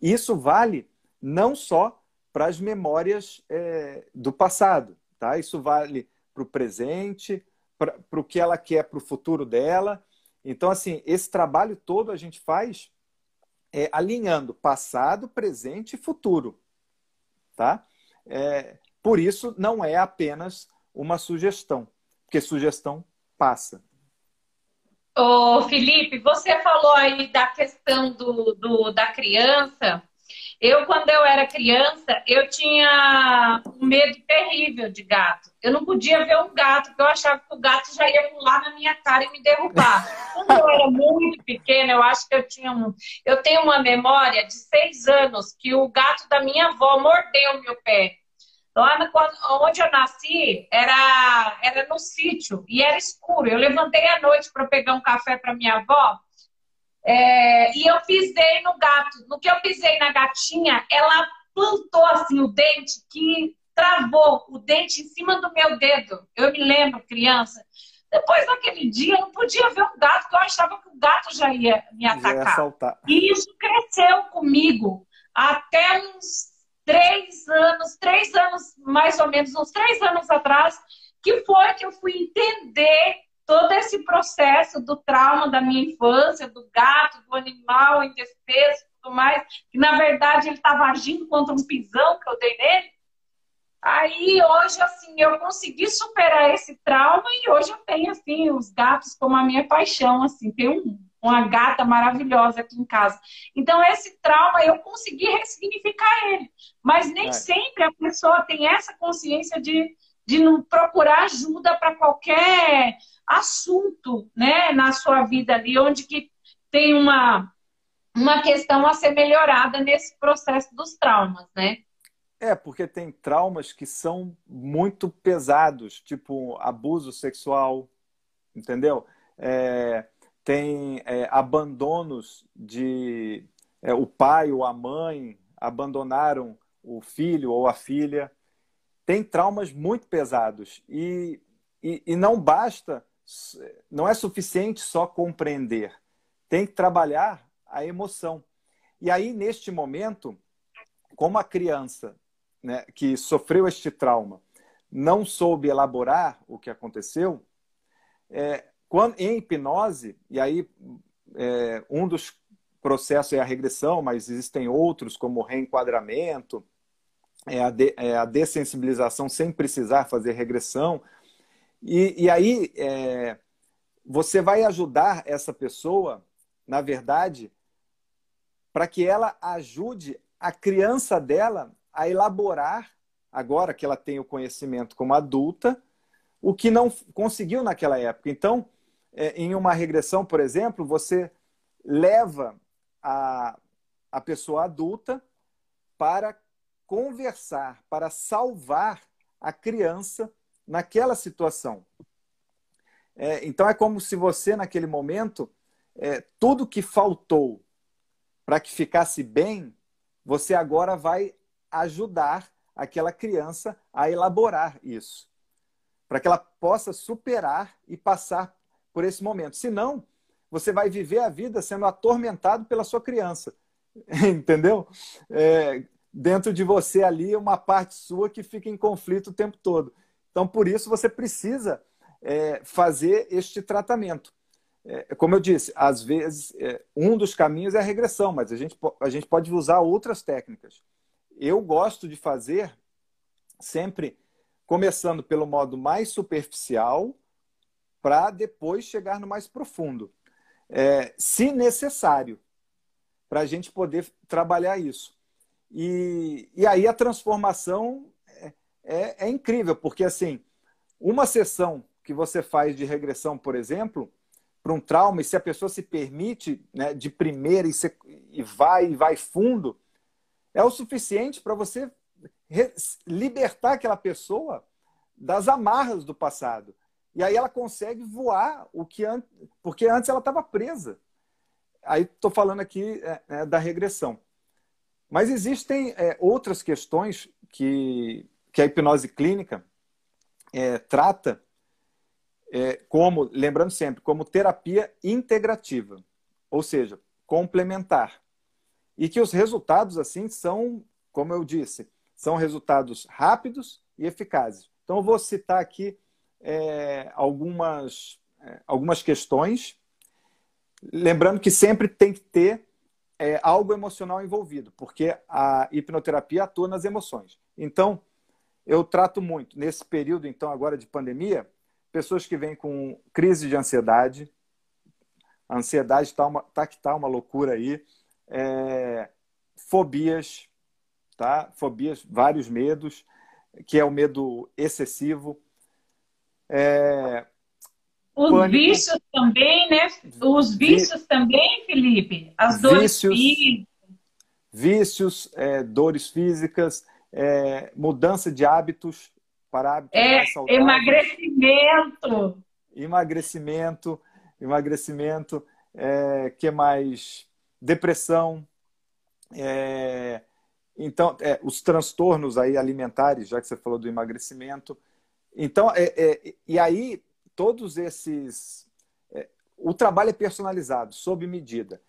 Isso vale não só para as memórias é, do passado, tá? Isso vale para o presente, para o que ela quer para o futuro dela. Então, assim, esse trabalho todo a gente faz é, alinhando passado, presente e futuro, tá? É, por isso, não é apenas uma sugestão, porque sugestão passa. Ô, Felipe, você falou aí da questão do, do da criança eu, quando eu era criança, eu tinha um medo terrível de gato. Eu não podia ver um gato, porque eu achava que o gato já ia pular na minha cara e me derrubar. Quando eu era muito pequena, eu acho que eu tinha um. Eu tenho uma memória de seis anos que o gato da minha avó mordeu meu pé. Lá no, onde eu nasci era, era no sítio e era escuro. Eu levantei à noite para pegar um café para minha avó é, e eu pisei no gato. No que eu pisei na gatinha, ela plantou assim o dente que travou o dente em cima do meu dedo. Eu me lembro, criança. Depois daquele dia, eu não podia ver um gato, porque eu achava que o gato já ia me atacar. Ia e isso cresceu comigo até uns três anos, três anos, mais ou menos, uns três anos atrás, que foi que eu fui entender todo esse processo do trauma da minha infância, do gato, do animal indefeso e tudo mais, que na verdade ele estava agindo contra um pisão que eu dei nele. Aí hoje, assim, eu consegui superar esse trauma e hoje eu tenho, assim, os gatos como a minha paixão, assim, tem um, uma gata maravilhosa aqui em casa. Então, esse trauma eu consegui ressignificar ele. Mas nem é. sempre a pessoa tem essa consciência de, de não procurar ajuda para qualquer assunto, né, na sua vida ali, onde que tem uma, uma questão a ser melhorada nesse processo dos traumas, né? É, porque tem traumas que são muito pesados, tipo abuso sexual, entendeu? É, tem é, abandonos de é, o pai ou a mãe abandonaram o filho ou a filha. Tem traumas muito pesados e, e, e não basta não é suficiente só compreender, tem que trabalhar a emoção. E aí, neste momento, como a criança né, que sofreu este trauma não soube elaborar o que aconteceu, é, quando, em hipnose, e aí é, um dos processos é a regressão, mas existem outros, como o reenquadramento, é a, de, é a dessensibilização sem precisar fazer regressão, e, e aí é, você vai ajudar essa pessoa, na verdade, para que ela ajude a criança dela a elaborar, agora que ela tem o conhecimento como adulta, o que não conseguiu naquela época. Então, é, em uma regressão, por exemplo, você leva a, a pessoa adulta para conversar, para salvar a criança naquela situação. É, então é como se você, naquele momento, é, tudo que faltou para que ficasse bem, você agora vai ajudar aquela criança a elaborar isso, para que ela possa superar e passar por esse momento. Senão, você vai viver a vida sendo atormentado pela sua criança. <laughs> Entendeu? É, dentro de você ali, uma parte sua que fica em conflito o tempo todo. Então, por isso, você precisa é, fazer este tratamento. É, como eu disse, às vezes, é, um dos caminhos é a regressão, mas a gente, a gente pode usar outras técnicas. Eu gosto de fazer sempre começando pelo modo mais superficial para depois chegar no mais profundo, é, se necessário, para a gente poder trabalhar isso. E, e aí a transformação é, é incrível, porque assim, uma sessão que você faz de regressão, por exemplo, para um trauma, e se a pessoa se permite né, de primeira e, se, e vai e vai fundo, é o suficiente para você libertar aquela pessoa das amarras do passado. E aí ela consegue voar o que an... porque antes ela estava presa. Aí estou falando aqui é, é, da regressão. Mas existem é, outras questões que, que a hipnose clínica é, trata, é, como, lembrando sempre, como terapia integrativa, ou seja, complementar. E que os resultados, assim, são, como eu disse, são resultados rápidos e eficazes. Então, eu vou citar aqui é, algumas, é, algumas questões, lembrando que sempre tem que ter é, algo emocional envolvido, porque a hipnoterapia atua nas emoções. Então, eu trato muito, nesse período, então, agora de pandemia, pessoas que vêm com crise de ansiedade, a ansiedade está tá que está uma loucura aí, é, fobias, tá? Fobias, vários medos, que é o medo excessivo. É, Os pânico. vícios também, né? Os vícios Vi... também, Felipe. As dores vícios, físicas. Vícios, é, dores físicas, é, mudança de hábitos para hábitos é, mais saudáveis. Emagrecimento. Emagrecimento, emagrecimento, é, que mais? Depressão, é, então, é, os transtornos aí alimentares, já que você falou do emagrecimento. Então, é, é, e aí, todos esses. É, o trabalho é personalizado, sob medida.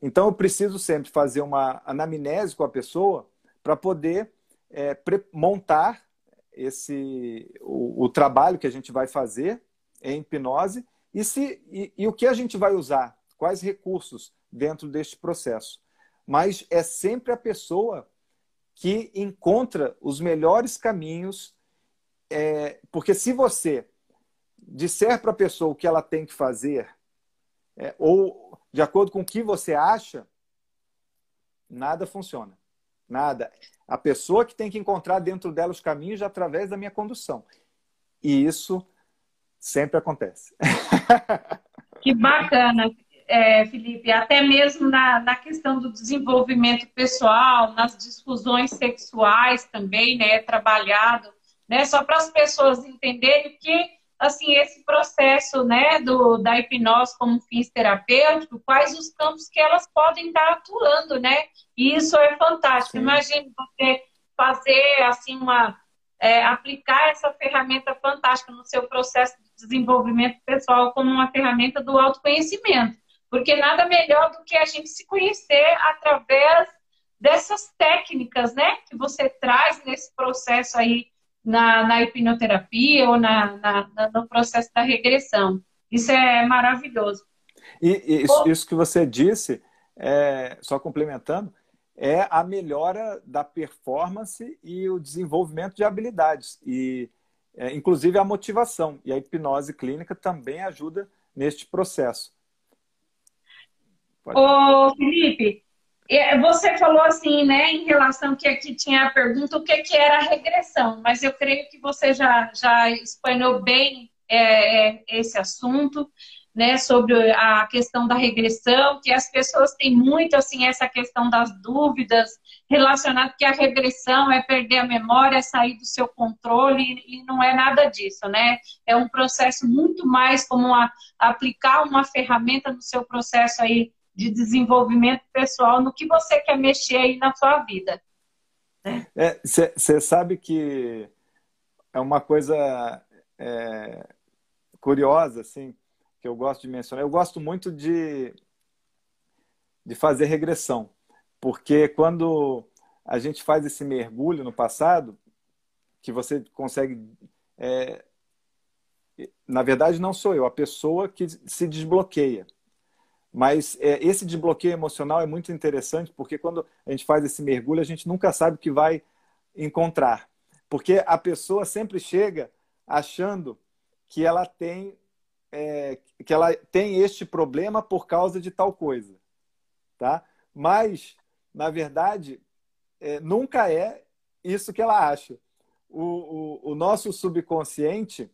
Então, eu preciso sempre fazer uma anamnese com a pessoa para poder é, montar esse o, o, trabalho que a gente vai fazer em hipnose e, se, e, e o que a gente vai usar, quais recursos dentro deste processo. Mas é sempre a pessoa que encontra os melhores caminhos, é, porque se você disser para a pessoa o que ela tem que fazer, é, ou de acordo com o que você acha, nada funciona. Nada. A pessoa que tem que encontrar dentro dela os caminhos através da minha condução. E isso sempre acontece. <laughs> Que bacana é, Felipe, até mesmo na, na questão do desenvolvimento pessoal, nas discussões sexuais também, né, trabalhado, né, só para as pessoas entenderem que, assim, esse processo, né, do, da hipnose como fins terapêutico, quais os campos que elas podem estar atuando, né, e isso é fantástico. Imagine você fazer, assim, uma, é, aplicar essa ferramenta fantástica no seu processo de desenvolvimento pessoal como uma ferramenta do autoconhecimento. Porque nada melhor do que a gente se conhecer através dessas técnicas, né? Que você traz nesse processo aí na, na hipnoterapia ou na, na, no processo da regressão. Isso é maravilhoso. E, isso, isso, que você disse, é, só complementando, é a melhora da performance e o desenvolvimento de habilidades. E, é, inclusive, a motivação. E a hipnose clínica também ajuda neste processo. Ô, Felipe, você falou assim, né, em relação que aqui tinha a pergunta o que, que era a regressão, mas eu creio que você já, já explanou bem é, esse assunto, né, sobre a questão da regressão, que as pessoas têm muito, assim, essa questão das dúvidas relacionadas que a regressão é perder a memória, é sair do seu controle, e não é nada disso, né? É um processo muito mais como uma, aplicar uma ferramenta no seu processo aí de desenvolvimento pessoal no que você quer mexer aí na sua vida. Você é, sabe que é uma coisa é, curiosa, assim, que eu gosto de mencionar. Eu gosto muito de, de fazer regressão, porque quando a gente faz esse mergulho no passado, que você consegue. É, na verdade, não sou eu, a pessoa que se desbloqueia. Mas é, esse desbloqueio emocional é muito interessante porque quando a gente faz esse mergulho, a gente nunca sabe o que vai encontrar. Porque a pessoa sempre chega achando que ela tem é, que ela tem este problema por causa de tal coisa, tá? Mas na verdade é, nunca é isso que ela acha. O, o, o nosso subconsciente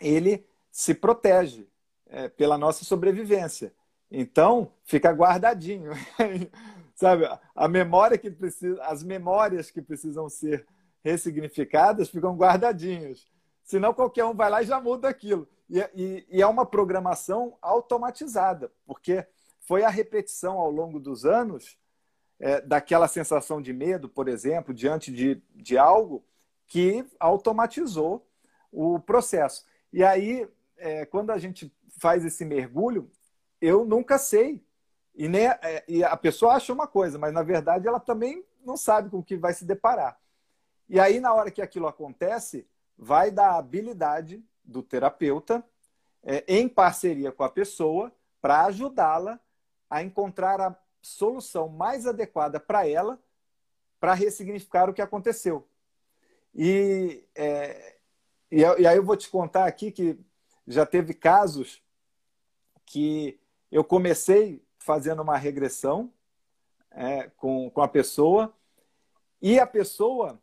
ele se protege é, pela nossa sobrevivência. Então, fica guardadinho. <laughs> Sabe? A memória que precisa, as memórias que precisam ser ressignificadas ficam guardadinhas. Senão qualquer um vai lá e já muda aquilo. E, e, e é uma programação automatizada, porque foi a repetição ao longo dos anos é, daquela sensação de medo, por exemplo, diante de, de algo que automatizou o processo. E aí, é, quando a gente faz esse mergulho, eu nunca sei. E, nem, é, e a pessoa acha uma coisa, mas na verdade ela também não sabe com o que vai se deparar. E aí, na hora que aquilo acontece, vai da habilidade do terapeuta, é, em parceria com a pessoa, para ajudá-la a encontrar a solução mais adequada para ela para ressignificar o que aconteceu. E, é, e, e aí eu vou te contar aqui que já teve casos que eu comecei fazendo uma regressão é, com, com a pessoa e a pessoa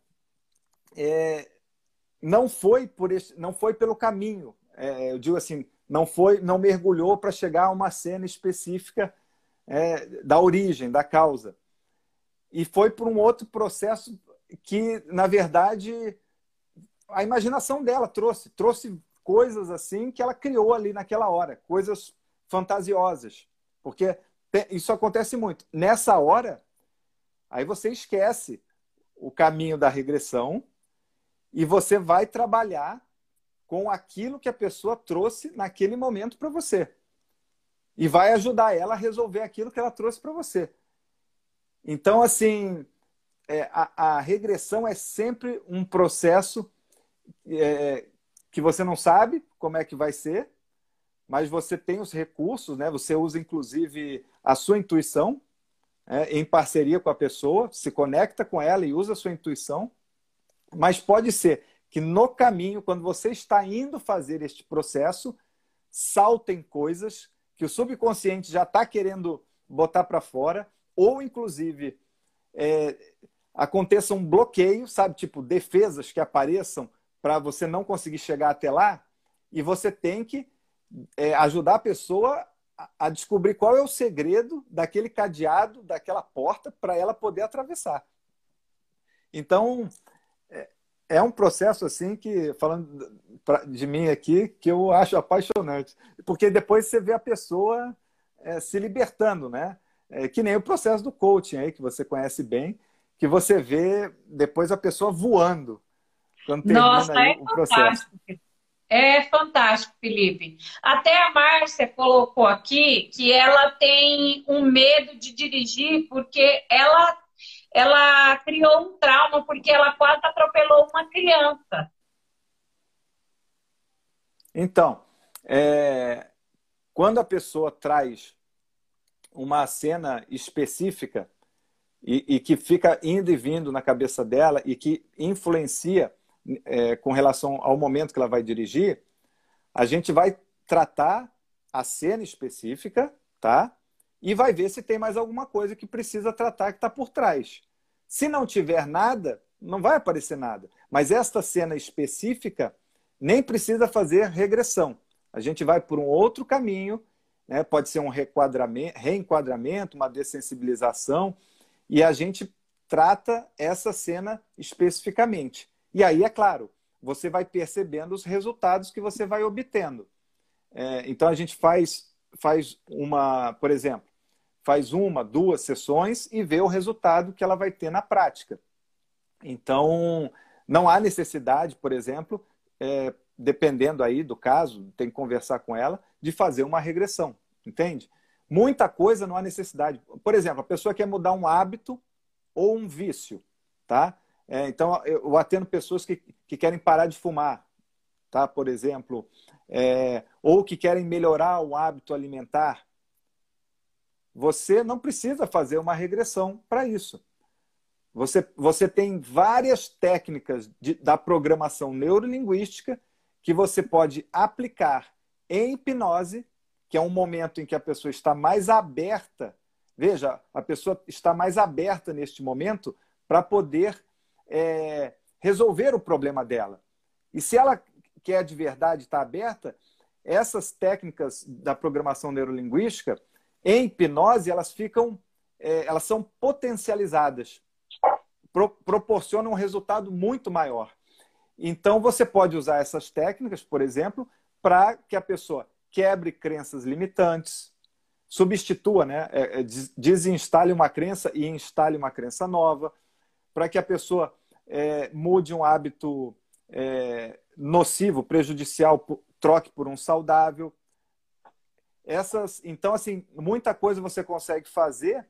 é, não foi por não foi pelo caminho. É, eu digo assim, não foi, não mergulhou para chegar a uma cena específica é, da origem, da causa. E foi por um outro processo que, na verdade, a imaginação dela trouxe, trouxe coisas assim que ela criou ali naquela hora, coisas fantasiosas, porque isso acontece muito. Nessa hora, aí você esquece o caminho da regressão e você vai trabalhar com aquilo que a pessoa trouxe naquele momento para você. E vai ajudar ela a resolver aquilo que ela trouxe para você. Então, assim, é, a, a, regressão é sempre um processo é, que você não sabe como é que vai ser, mas você tem os recursos, né? Você usa inclusive a sua intuição é, em parceria com a pessoa, se conecta com ela e usa a sua intuição. Mas pode ser que no caminho, quando você está indo fazer este processo, saltem coisas que o subconsciente já está querendo botar para fora, ou inclusive é, aconteça um bloqueio, sabe, tipo defesas que apareçam para você não conseguir chegar até lá, e você tem que é, ajudar a pessoa a, descobrir qual é o segredo daquele cadeado, daquela porta, para ela poder atravessar. Então, é, é um processo assim que, falando de mim aqui, que eu acho apaixonante. Porque depois você vê a pessoa é, se libertando, né? É, que nem o processo do coaching aí, que você conhece bem, que você vê depois a pessoa voando quando termina Nossa, é o processo. Fantástico. É fantástico, Felipe. Até a Márcia colocou aqui que ela tem um medo de dirigir porque ela, ela criou um trauma porque ela quase atropelou uma criança. Então, é, quando a pessoa traz uma cena específica e, e, que fica indo e vindo na cabeça dela e que influencia é, com relação ao momento que ela vai dirigir, a gente vai tratar a cena específica, tá? E vai ver se tem mais alguma coisa que precisa tratar que está por trás. Se não tiver nada, não vai aparecer nada. Mas esta cena específica nem precisa fazer regressão. A gente vai por um outro caminho, né? pode ser um reenquadramento, uma dessensibilização, e a gente trata essa cena especificamente. E aí, é claro, você vai percebendo os resultados que você vai obtendo. É, então, a gente faz, faz uma, por exemplo, faz uma, duas sessões e vê o resultado que ela vai ter na prática. Então, não há necessidade, por exemplo, é, dependendo aí do caso, tem que conversar com ela, de fazer uma regressão, entende? Muita coisa não há necessidade. Por exemplo, a pessoa quer mudar um hábito ou um vício, tá? É, então, eu atendo pessoas que, que querem parar de fumar, tá? por exemplo, é, ou que querem melhorar o hábito alimentar. Você não precisa fazer uma regressão para isso. Você, você tem várias técnicas de, da programação neurolinguística que você pode aplicar em hipnose, que é um momento em que a pessoa está mais aberta. Veja, a pessoa está mais aberta neste momento para poder é, resolver o problema dela. E se ela quer de verdade estar aberta, essas técnicas da programação neurolinguística, em hipnose, elas ficam, é, elas são potencializadas, pro, proporcionam um resultado muito maior. Então, você pode usar essas técnicas, por exemplo, para que a pessoa quebre crenças limitantes, substitua, né? É, é, desinstale uma crença e instale uma crença nova, para que a pessoa é, mude um hábito é, nocivo, prejudicial, troque por um saudável. Essas, então, assim, muita coisa você consegue fazer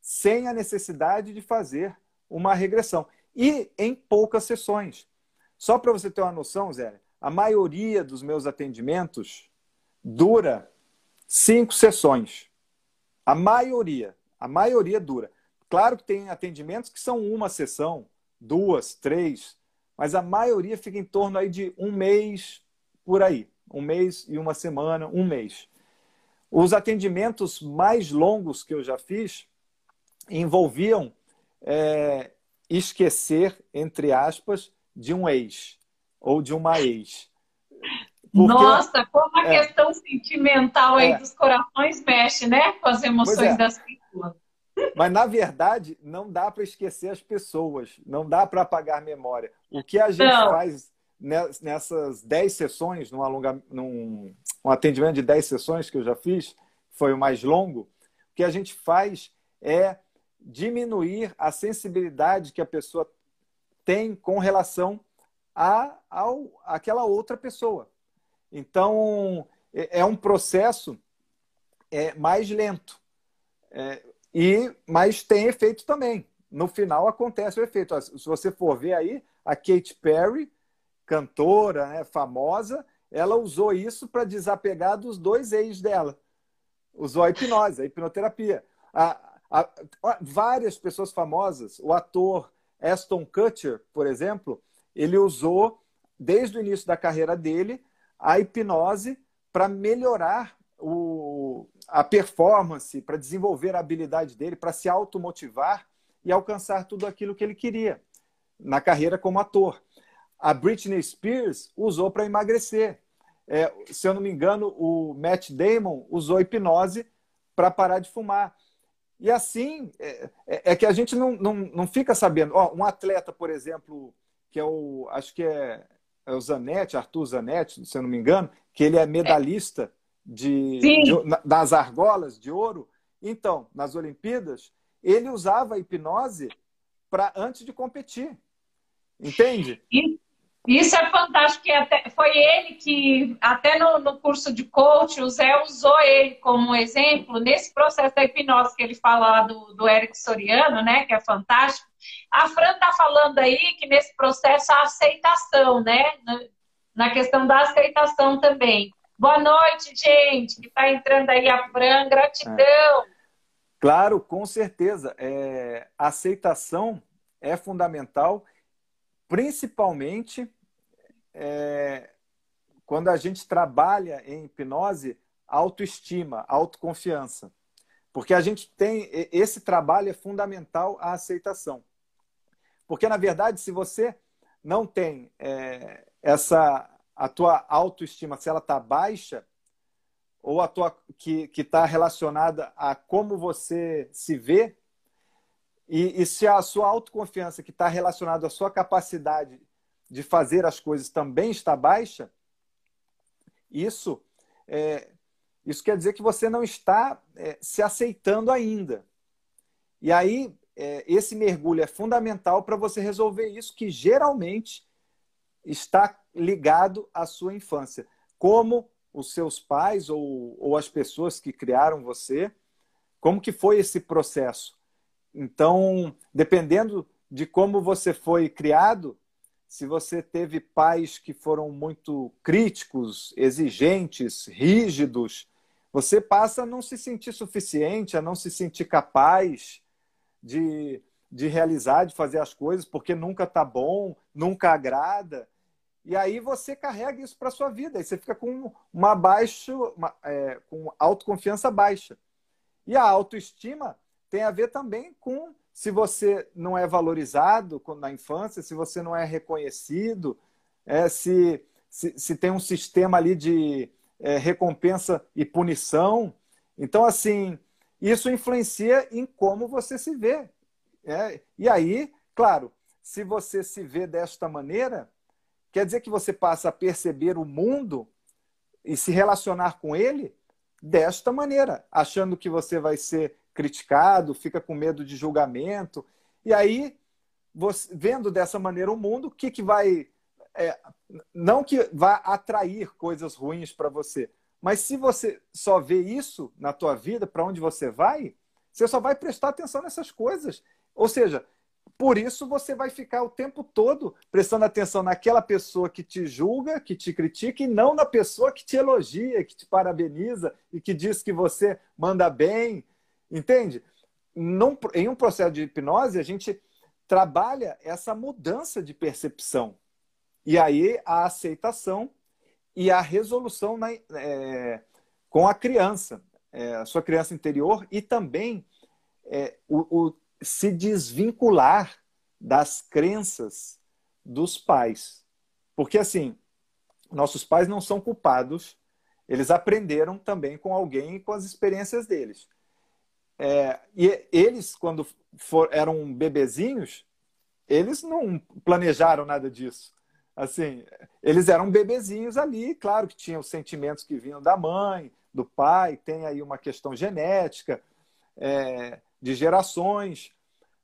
sem a necessidade de fazer uma regressão. E em poucas sessões. Só para você ter uma noção, Zé, a maioria dos meus atendimentos dura cinco sessões. A maioria, a maioria dura. Claro que tem atendimentos que são uma sessão, duas, três, mas a maioria fica em torno aí de um mês por aí, um mês e uma semana, um mês. Os atendimentos mais longos que eu já fiz envolviam é, esquecer, entre aspas, de um ex ou de uma ex. Porque, Nossa, como a é, questão sentimental aí é, dos corações mexe, né? Com as emoções é. das pessoas. Mas, na verdade, não dá para esquecer as pessoas, não dá para apagar memória. O que a gente não. faz nessas 10 sessões, num, alonga, num um atendimento de 10 sessões que eu já fiz, foi o mais longo, o que a gente faz é diminuir a sensibilidade que a pessoa tem com relação a, ao, àquela outra pessoa. Então, é, é um processo é, mais lento. É, e Mas tem efeito também. No final acontece o efeito. Se você for ver aí, a Kate Perry, cantora, né, famosa, ela usou isso para desapegar dos dois ex dela. Usou a hipnose, a hipnoterapia. A, a, a, várias pessoas famosas, o ator Aston Kutcher, por exemplo, ele usou, desde o início da carreira dele, a hipnose para melhorar o, a performance, para desenvolver a habilidade dele, para se automotivar e alcançar tudo aquilo que ele queria na carreira como ator. A Britney Spears usou para emagrecer. É, se eu não me engano, o Matt Damon usou hipnose para parar de fumar. E assim, é, é, é, que a gente não, não, não fica sabendo. Ó, um atleta, por exemplo, que é o, acho que é, é o Zanetti, Arthur Zanetti, se eu não me engano, que ele é medalhista de, de, das argolas de ouro. Então, nas Olimpíadas, ele usava a hipnose para antes de competir. Entende? Isso é fantástico, até, foi ele que, até no, no, curso de coach, o Zé usou ele como exemplo nesse processo da hipnose que ele fala lá do, do Eric Soriano, né, que é fantástico. A Fran está falando aí que nesse processo a aceitação, né, na questão da aceitação também. Boa noite, gente, que está entrando aí a Fran, gratidão. É. Claro, com certeza. É, a aceitação é fundamental principalmente é, quando a gente trabalha em hipnose, autoestima, autoconfiança. Porque a gente tem. Esse trabalho é fundamental à aceitação. Porque, na verdade, se você não tem é, essa. A tua autoestima, se ela está baixa, ou a tua que está relacionada a como você se vê, e, e se a sua autoconfiança, que está relacionada à sua capacidade de fazer as coisas, também está baixa, isso, é, isso quer dizer que você não está é, se aceitando ainda. E aí, é, esse mergulho é fundamental para você resolver isso, que geralmente está ligado à sua infância. Como os seus pais ou, ou as pessoas que criaram você, como que foi esse processo? Então, dependendo de como você foi criado, se você teve pais que foram muito críticos, exigentes, rígidos, você passa a não se sentir suficiente, a não se sentir capaz de, de realizar, de fazer as coisas, porque nunca está bom, nunca agrada. E aí você carrega isso para sua vida, e você fica com uma baixa, uma, é, com autoconfiança baixa. E a autoestima tem a ver também com se você não é valorizado na infância, se você não é reconhecido, é, se, se, se tem um sistema ali de é, recompensa e punição. Então, assim, isso influencia em como você se vê. É, e aí, claro, se você se vê desta maneira, quer dizer que você passa a perceber o mundo e se relacionar com ele desta maneira, achando que você vai ser criticado, fica com medo de julgamento. E aí, você, vendo dessa maneira o mundo, o que, que vai. É, não que vá atrair coisas ruins para você, mas se você só vê isso na tua vida, para onde você vai, você só vai prestar atenção nessas coisas. Ou seja, por isso você vai ficar o tempo todo prestando atenção naquela pessoa que te julga, que te critica, e não na pessoa que te elogia, que te parabeniza e que diz que você manda bem. Entende? Em um processo de hipnose, a gente trabalha essa mudança de percepção. E aí a aceitação e a resolução na, é, com a criança, é, a sua criança interior, e também é, o, o se desvincular das crenças dos pais. Porque, assim, nossos pais não são culpados, eles aprenderam também com alguém e com as experiências deles. É, e eles, quando for, eram bebezinhos, eles não planejaram nada disso. Assim, eles eram bebezinhos ali, claro que tinham sentimentos que vinham da mãe, do pai, tem aí uma questão genética, é, de gerações,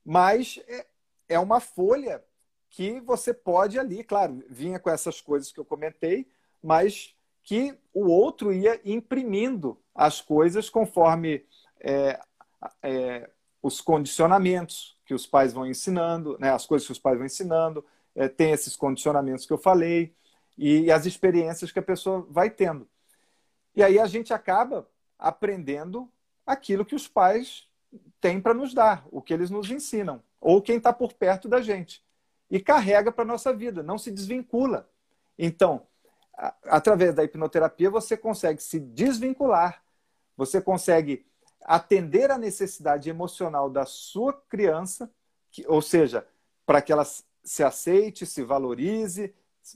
mas é, é uma folha que você pode ali, claro, vinha com essas coisas que eu comentei, mas que o outro ia imprimindo as coisas conforme é, é, os condicionamentos que os pais vão ensinando, né, as coisas que os pais vão ensinando, é, tem esses condicionamentos que eu falei e, e as experiências que a pessoa vai tendo. E aí a gente acaba aprendendo aquilo que os pais tem para nos dar, o que eles nos ensinam, ou quem está por perto da gente. E carrega para a nossa vida, não se desvincula. Então, através da hipnoterapia, você consegue se desvincular, você consegue atender a necessidade emocional da sua criança, que, ou seja, para que ela se aceite, se valorize,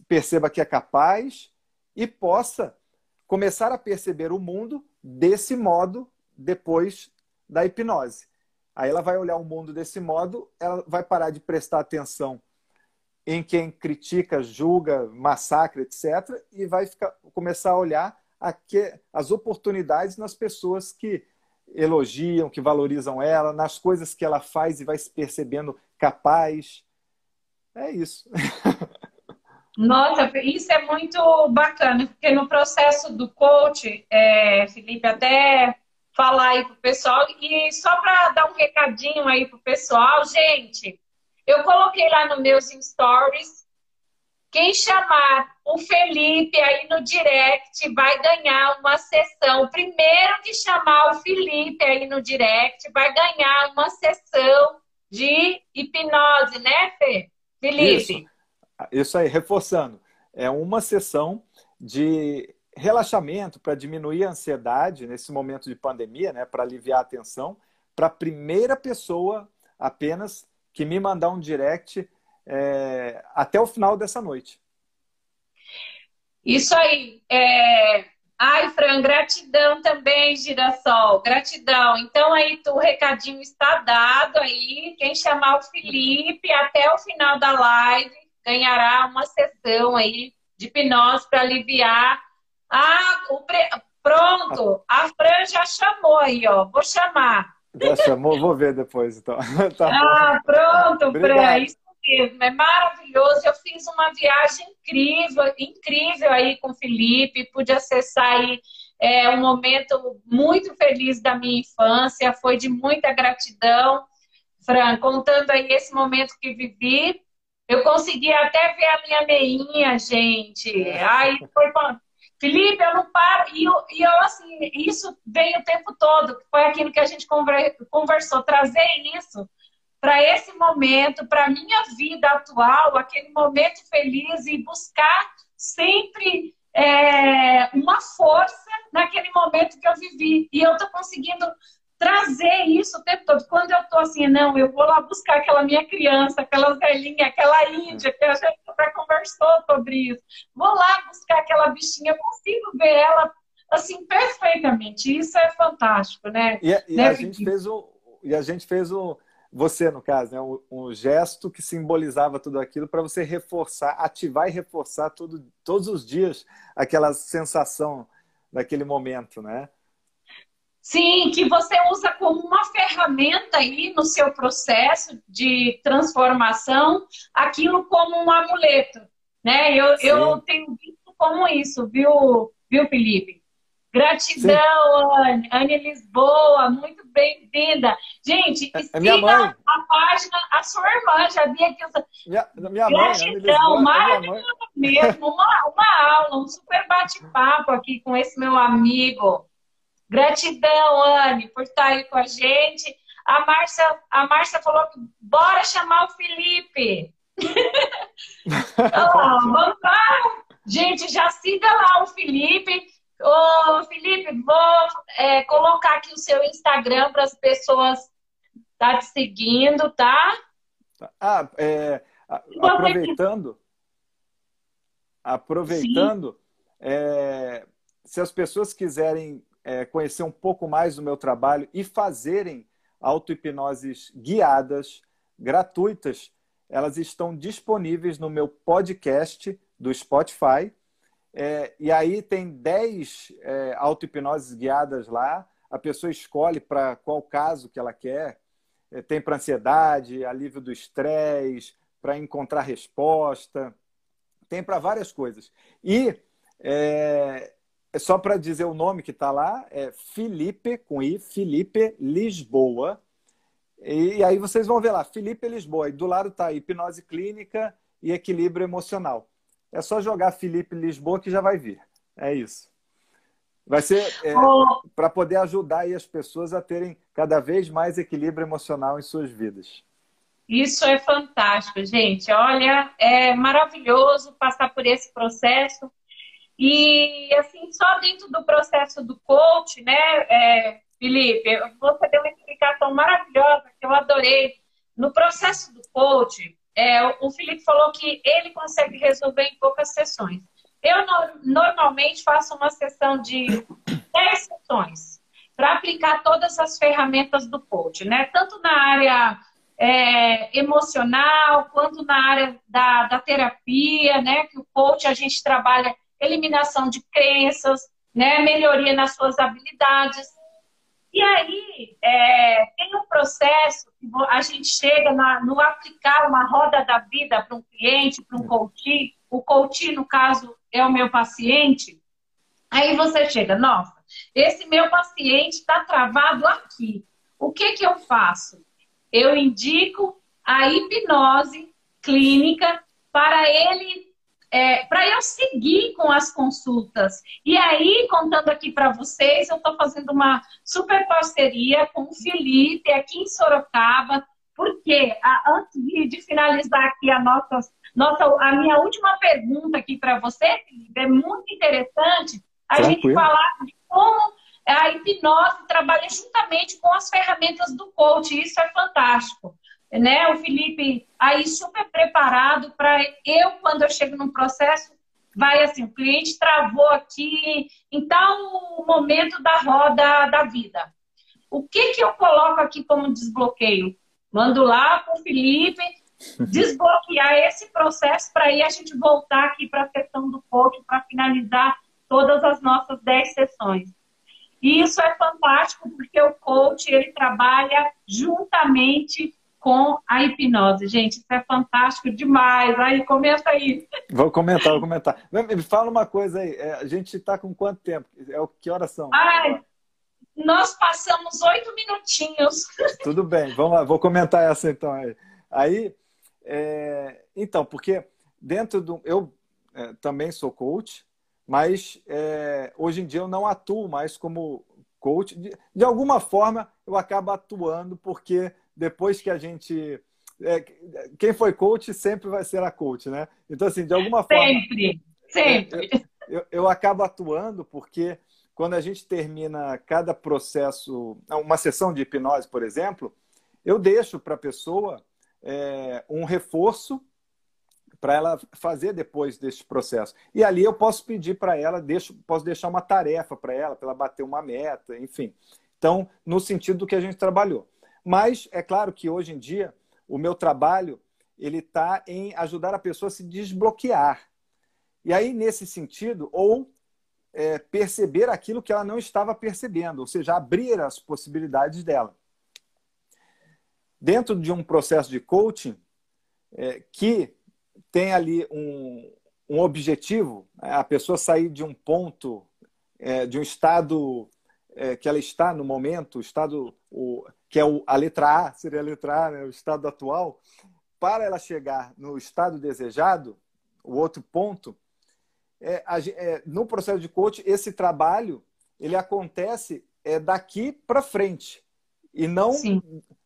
perceba que é capaz e possa começar a perceber o mundo desse modo depois da hipnose. Aí ela vai olhar o mundo desse modo, ela vai parar de prestar atenção em quem critica, julga, massacra, etc., e vai ficar, começar a olhar aqui, as oportunidades nas pessoas que elogiam, que valorizam ela, nas coisas que ela faz e vai se percebendo capaz. É isso. <laughs> Nossa, isso é muito bacana, porque no processo do coach, é, Felipe, até falar aí pro pessoal. E só para dar um recadinho aí pro pessoal, gente, eu coloquei lá nos meus stories. Quem chamar o Felipe aí no direct vai ganhar uma sessão. Primeiro que chamar o Felipe aí no direct vai ganhar uma sessão de hipnose, né, Fê? Felipe? Isso, Isso aí, reforçando. É uma sessão de relaxamento para diminuir a ansiedade nesse momento de pandemia, né, para aliviar a tensão, para a primeira pessoa apenas que me mandar um direct é, até o final dessa noite. Isso aí. É... Ai, Fran, gratidão também, Girassol. Gratidão. Então aí o recadinho está dado aí. Quem chamar o Felipe até o final da live ganhará uma sessão aí de hipnose para aliviar ah, o pre... pronto. A Fran já chamou aí, ó. Vou chamar. Já chamou? Vou ver depois, então. <laughs> tá ah, pronto, Obrigado. Fran. Isso mesmo. É maravilhoso. Eu fiz uma viagem incrível, incrível aí com o Felipe. Pude acessar aí é, um momento muito feliz da minha infância. Foi de muita gratidão. Fran, contando aí esse momento que vivi. Eu consegui até ver a minha meinha, gente. É. Aí foi Felipe, eu não paro. E eu, e eu, assim, isso vem o tempo todo, foi aquilo que a gente conversou, trazer isso para esse momento, para minha vida atual, aquele momento feliz e buscar sempre é, uma força naquele momento que eu vivi. E eu estou conseguindo trazer isso o tempo todo. Quando eu tô assim, não, eu vou lá buscar aquela minha criança, aquela velhinha, aquela índia, que a gente já conversou sobre isso. Vou lá buscar aquela bichinha, consigo ver ela assim perfeitamente. Isso é fantástico, né? E, e né, a gente fez o e a gente fez o você no caso, né, um, um gesto que simbolizava tudo aquilo para você reforçar, ativar e reforçar tudo, todos os dias aquela sensação daquele momento, né? Sim, que você usa como uma ferramenta aí no seu processo de transformação, aquilo como um amuleto, né? Eu, eu tenho visto como isso, viu, viu, Felipe? Gratidão, Anne. Anne Lisboa, muito bem-vinda. Gente, é, é siga a página, a sua irmã, já vi aqui. Minha, minha Gratidão, mãe, maravilhoso é mesmo. Uma, uma aula, um super bate-papo aqui com esse meu amigo. Gratidão, Anne, por estar aí com a gente. A Márcia, a Márcia falou que bora chamar o Felipe. <laughs> vamos lá. Gente, já siga lá o Felipe. Ô, Felipe, vou é, colocar aqui o seu Instagram para as pessoas estar tá te seguindo, tá? Ah, é, aproveitando, aproveitando, é, se as pessoas quiserem é, conhecer um pouco mais do meu trabalho e fazerem auto-hipnoses guiadas, gratuitas, elas estão disponíveis no meu podcast do Spotify. É, e aí tem 10 é, auto-hipnoses guiadas lá. A pessoa escolhe para qual caso que ela quer. É, tem para ansiedade, alívio do estresse, para encontrar resposta. Tem para várias coisas. E é, é só para dizer o nome que está lá, é Felipe, com I, Felipe Lisboa. E, aí vocês vão ver lá, Felipe Lisboa. E do lado está hipnose clínica e equilíbrio emocional. É só jogar Felipe Lisboa que já vai vir. É isso. Vai ser é, oh. para poder ajudar as pessoas a terem cada vez mais equilíbrio emocional em suas vidas. Isso é fantástico, gente. Olha, é maravilhoso passar por esse processo. E, assim, só dentro do processo do coach, né, é, Felipe, você deu uma explicação maravilhosa que eu adorei. No processo do coach, é, o Felipe falou que ele consegue resolver em poucas sessões. Eu no, normalmente faço uma sessão de <coughs> 10 sessões para aplicar todas as ferramentas do coach, né? Tanto na área é, emocional quanto na área da, da terapia, né? Que o coach a gente trabalha eliminação de crenças, né, melhoria nas suas habilidades. E aí, é, tem um processo que a gente chega na, no aplicar uma roda da vida para um cliente, para um coach, o coach, no caso, é o meu paciente. Aí você chega, nossa, esse meu paciente está travado aqui. O que, que eu faço? Eu indico a hipnose clínica para ele é, para eu seguir com as consultas. E aí, contando aqui para vocês, eu estou fazendo uma super parceria com o Felipe aqui em Sorocaba, porque a, antes de, finalizar aqui a nossa, nossa, a minha última pergunta aqui para você, Felipe, é muito interessante a Tranquilo. gente falar de como a hipnose trabalha juntamente com as ferramentas do coach. Isso é fantástico né? O Felipe aí super preparado para eu, quando eu chego num processo, vai assim, o cliente travou aqui em tal momento da roda da vida. O que, que eu coloco aqui como desbloqueio? Mando lá para o Felipe <laughs> desbloquear esse processo para aí a gente voltar aqui para a sessão do coach para finalizar todas as nossas 10 sessões. E isso é fantástico porque o coach ele trabalha juntamente com a hipnose. Gente, isso é fantástico demais. Aí, comenta aí. Vou comentar, vou comentar. Me fala uma coisa aí. É, a gente está com quanto tempo? É o que horas são? Ai, nós passamos oito minutinhos. <laughs> Tudo bem, vamos lá. Vou comentar essa então aí. Aí, é, então, porque dentro do... Eu é, também sou coach, mas é, hoje em dia eu não atuo mais como coach. De, de alguma forma, eu acabo atuando porque depois que a gente. É, quem foi coach sempre vai ser a coach, né? Então, assim, de alguma forma. Sempre, sempre. Eu, eu, eu acabo atuando porque quando a gente termina cada processo, uma sessão de hipnose, por exemplo, eu deixo para a pessoa é, um reforço para ela fazer depois desse processo. E ali eu posso pedir para ela, deixo, posso deixar uma tarefa para ela, para ela bater uma meta, enfim. Então, no sentido do que a gente trabalhou. Mas é claro que hoje em dia o meu trabalho ele está em ajudar a pessoa a se desbloquear. E aí, nesse sentido, ou é, perceber aquilo que ela não estava percebendo, ou seja, abrir as possibilidades dela. Dentro de um processo de coaching é, que tem ali um, um objetivo, né, a pessoa sair de um ponto, é, de um estado é, que ela está no momento, estado o, que é o, a letra A, seria a letra A, né, o estado atual, para ela chegar no estado desejado, o outro ponto, é, é, no processo de coaching, esse trabalho ele acontece é, daqui para frente. E não,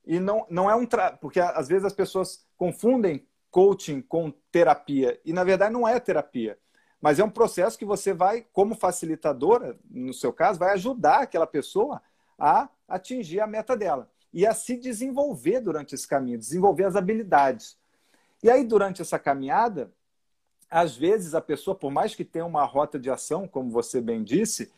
e não, não é um tra... porque às vezes as pessoas confundem coaching com terapia. E na verdade não é terapia. Mas é um processo que você vai, como facilitadora, no seu caso, vai ajudar aquela pessoa a atingir a meta dela e a se desenvolver durante esse caminho, desenvolver as habilidades. E aí, durante essa caminhada, às vezes a pessoa, por mais que tenha uma rota de ação, como você bem disse,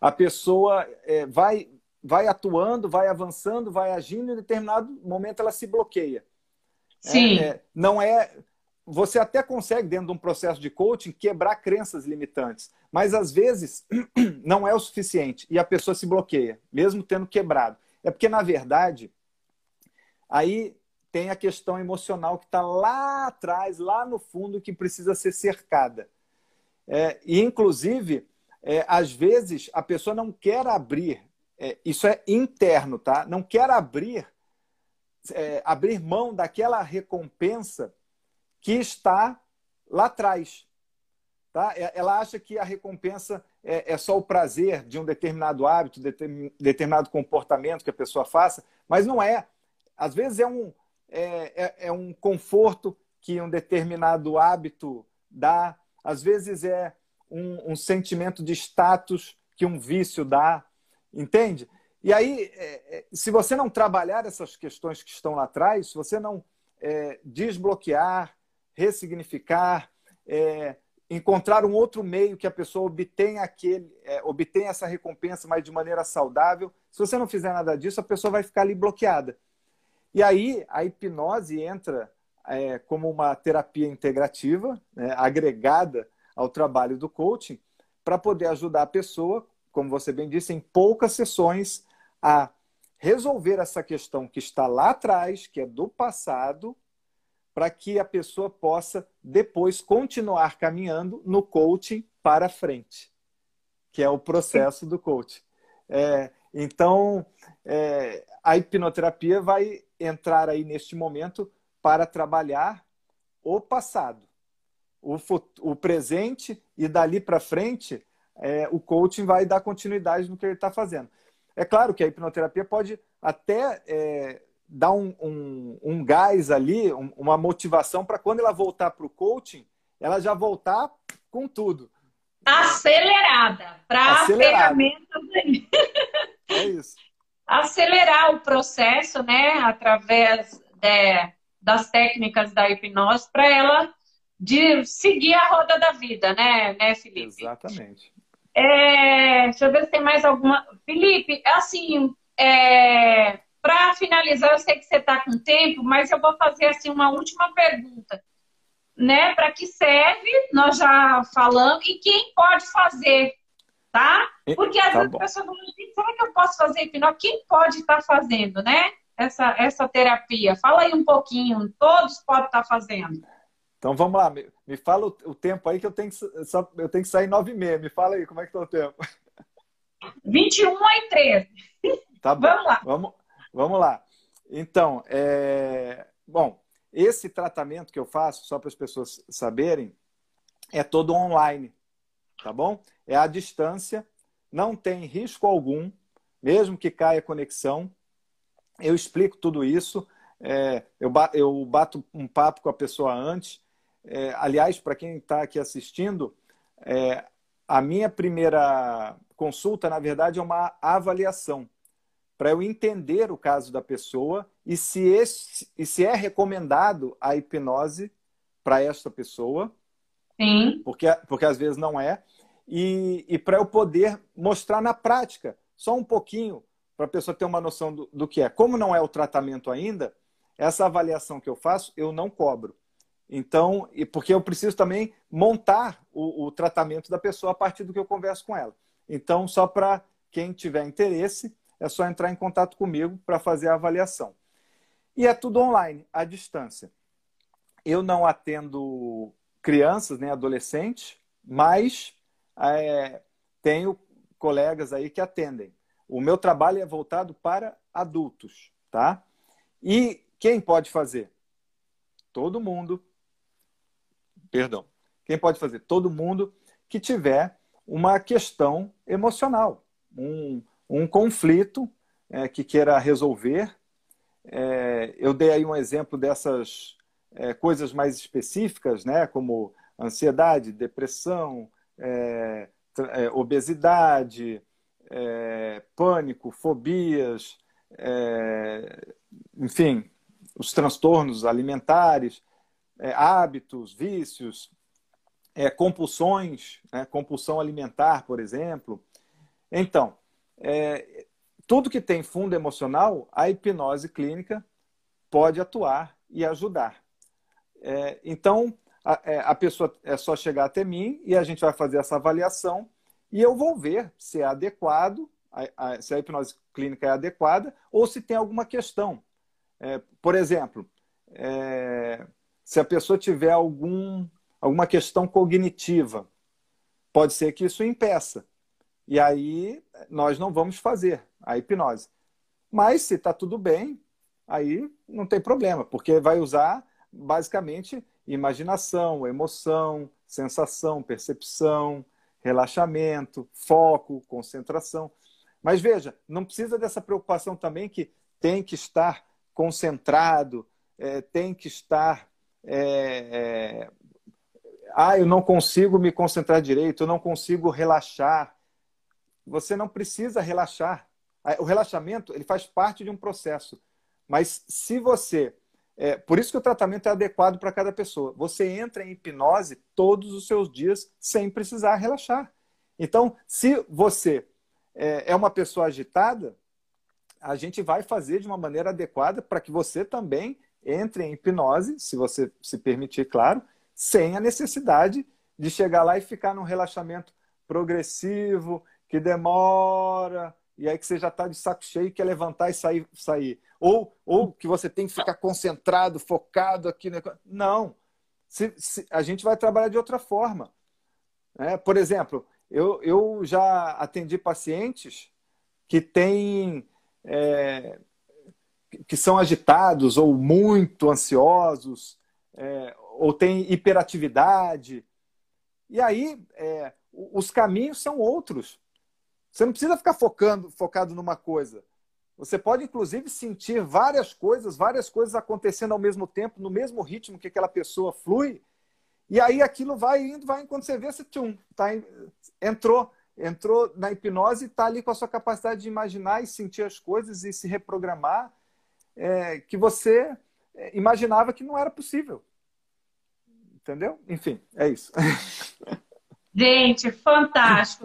a pessoa é, vai, vai atuando, vai avançando, vai agindo, e em determinado momento ela se bloqueia. Sim. É, é, não é. Você até consegue, dentro de um processo de coaching, quebrar crenças limitantes, mas às vezes <clears throat> não é o suficiente e a pessoa se bloqueia, mesmo tendo quebrado. É porque, na verdade, aí tem a questão emocional que está lá atrás, lá no fundo, que precisa ser cercada. É, e, inclusive, é, às vezes, a pessoa não quer abrir, é, isso é interno, tá? Não quer abrir, é, abrir mão daquela recompensa que está lá atrás. Tá? É, ela acha que a recompensa é, é só o prazer de um determinado hábito, determinado comportamento que a pessoa faça, mas não é. Às vezes é um, é, é, é um conforto que um determinado hábito dá, às vezes é um, um sentimento de status que um vício dá, entende? E aí, se você não trabalhar essas questões que estão lá atrás, se você não é, desbloquear, ressignificar, é, encontrar um outro meio que a pessoa obtenha aquele, é, obtenha essa recompensa, mas de maneira saudável, se você não fizer nada disso, a pessoa vai ficar ali bloqueada. E aí a hipnose entra é, como uma terapia integrativa, né, agregada ao trabalho do coaching, para poder ajudar a pessoa, como você bem disse, em poucas sessões, a resolver essa questão que está lá atrás, que é do passado, para que a pessoa possa depois continuar caminhando no coaching para frente, que é o processo do coaching. É, então, é, a hipnoterapia vai entrar aí neste momento para trabalhar o passado, o, o presente e dali para frente é, o coaching vai dar continuidade no que ele está fazendo. É claro que a hipnoterapia pode até é, dar um, um, um, gás ali, um, uma motivação para quando ela voltar para o coaching, ela já voltar com tudo. Acelerada, para ferramentas. É isso acelerar o processo, né, através de, das técnicas da hipnose, para ela de seguir a roda da vida, né, né Felipe? Exatamente. É, deixa eu ver se tem mais alguma. Felipe, assim, é, para finalizar, eu sei que você está com tempo, mas eu vou fazer assim uma última pergunta. Né? Para que serve? Nós já falamos. E quem pode fazer? tá? Porque às tá vezes bom. a pessoa fala assim, será que eu posso fazer hipnose? Quem pode estar tá fazendo, né? Essa, essa terapia. Fala aí um pouquinho, todos podem estar tá fazendo. Então vamos lá, me, me fala o, o, tempo aí que eu tenho que, só, eu tenho que sair nove e meia. Me fala aí, como é que está o tempo? 21 e 13. Tá bom. Vamos lá. Vamos, vamos lá. Então, é... bom, esse tratamento que eu faço, só para as pessoas saberem, é todo online tá bom? É à distância, não tem risco algum, mesmo que caia a conexão. Eu explico tudo isso, é, eu, bato, eu, bato um papo com a pessoa antes. É, aliás, para quem está aqui assistindo, é, a minha primeira consulta, na verdade, é uma avaliação para eu entender o caso da pessoa e se, esse, e se é recomendado a hipnose para esta pessoa. Sim. Porque, porque às vezes não é e, e para eu poder mostrar na prática, só um pouquinho, para a pessoa ter uma noção do, do que é. Como não é o tratamento ainda, essa avaliação que eu faço, eu não cobro. Então, e porque eu preciso também montar o, o tratamento da pessoa a partir do que eu converso com ela. Então, só para quem tiver interesse, é só entrar em contato comigo para fazer a avaliação. E é tudo online, à distância. Eu não atendo crianças nem adolescentes, mas é, tenho colegas aí que atendem. O meu trabalho é voltado para adultos, tá? E quem pode fazer? Todo mundo. Perdão. Quem pode fazer? Todo mundo que tiver uma questão emocional, um, um conflito é, que queira resolver. É, eu dei aí um exemplo dessas é, coisas mais específicas, né, como ansiedade, depressão, é, é, obesidade, é, pânico, fobias, enfim, os transtornos alimentares, hábitos, vícios, compulsões, né, compulsão alimentar, por exemplo. Então, tudo que tem fundo emocional, a hipnose clínica pode atuar e ajudar. É, então, a, é, a, pessoa é só chegar até mim e a gente vai fazer essa avaliação e eu vou ver se é adequado, a, a, se a hipnose clínica é adequada ou se tem alguma questão. É, por exemplo, é, se a pessoa tiver algum, alguma questão cognitiva, pode ser que isso impeça. E aí nós não vamos fazer a hipnose. Mas se está tudo bem, aí não tem problema, porque vai usar basicamente imaginação, emoção, sensação, percepção, relaxamento, foco, concentração. Mas veja, não precisa dessa preocupação também que tem que estar concentrado, é, tem que estar. É, é, ah, eu não consigo me concentrar direito, eu não consigo relaxar. Você não precisa relaxar. O relaxamento ele faz parte de um processo. Mas se você é, por isso que o tratamento é adequado para cada pessoa. Você entra em hipnose todos os seus dias sem precisar relaxar. Então, se você é, é uma pessoa agitada, a gente vai fazer de uma maneira adequada para que você também entre em hipnose, se você se permitir, claro, sem a necessidade de chegar lá e ficar num relaxamento progressivo, que demora, e aí que você já está de saco cheio quer levantar e sair. sair. Ou, ou que você tem que ficar concentrado, focado aqui. Né? Não. Se, se, a gente vai trabalhar de outra forma. Né? Por exemplo, eu, eu já atendi pacientes que têm. É, que são agitados ou muito ansiosos, é, ou têm hiperatividade. E aí, é, os caminhos são outros você não precisa ficar focando, focado numa coisa. Você pode, inclusive, sentir várias coisas, várias coisas acontecendo ao mesmo tempo, no mesmo ritmo que aquela pessoa flui. E aí aquilo vai indo, vai quando você vê, você tchum, tá, entrou, entrou na hipnose e está ali com a sua capacidade de imaginar e sentir as coisas e se reprogramar é, que você é, imaginava que não era possível. Entendeu? Enfim, é isso. <laughs> Gente, fantástico.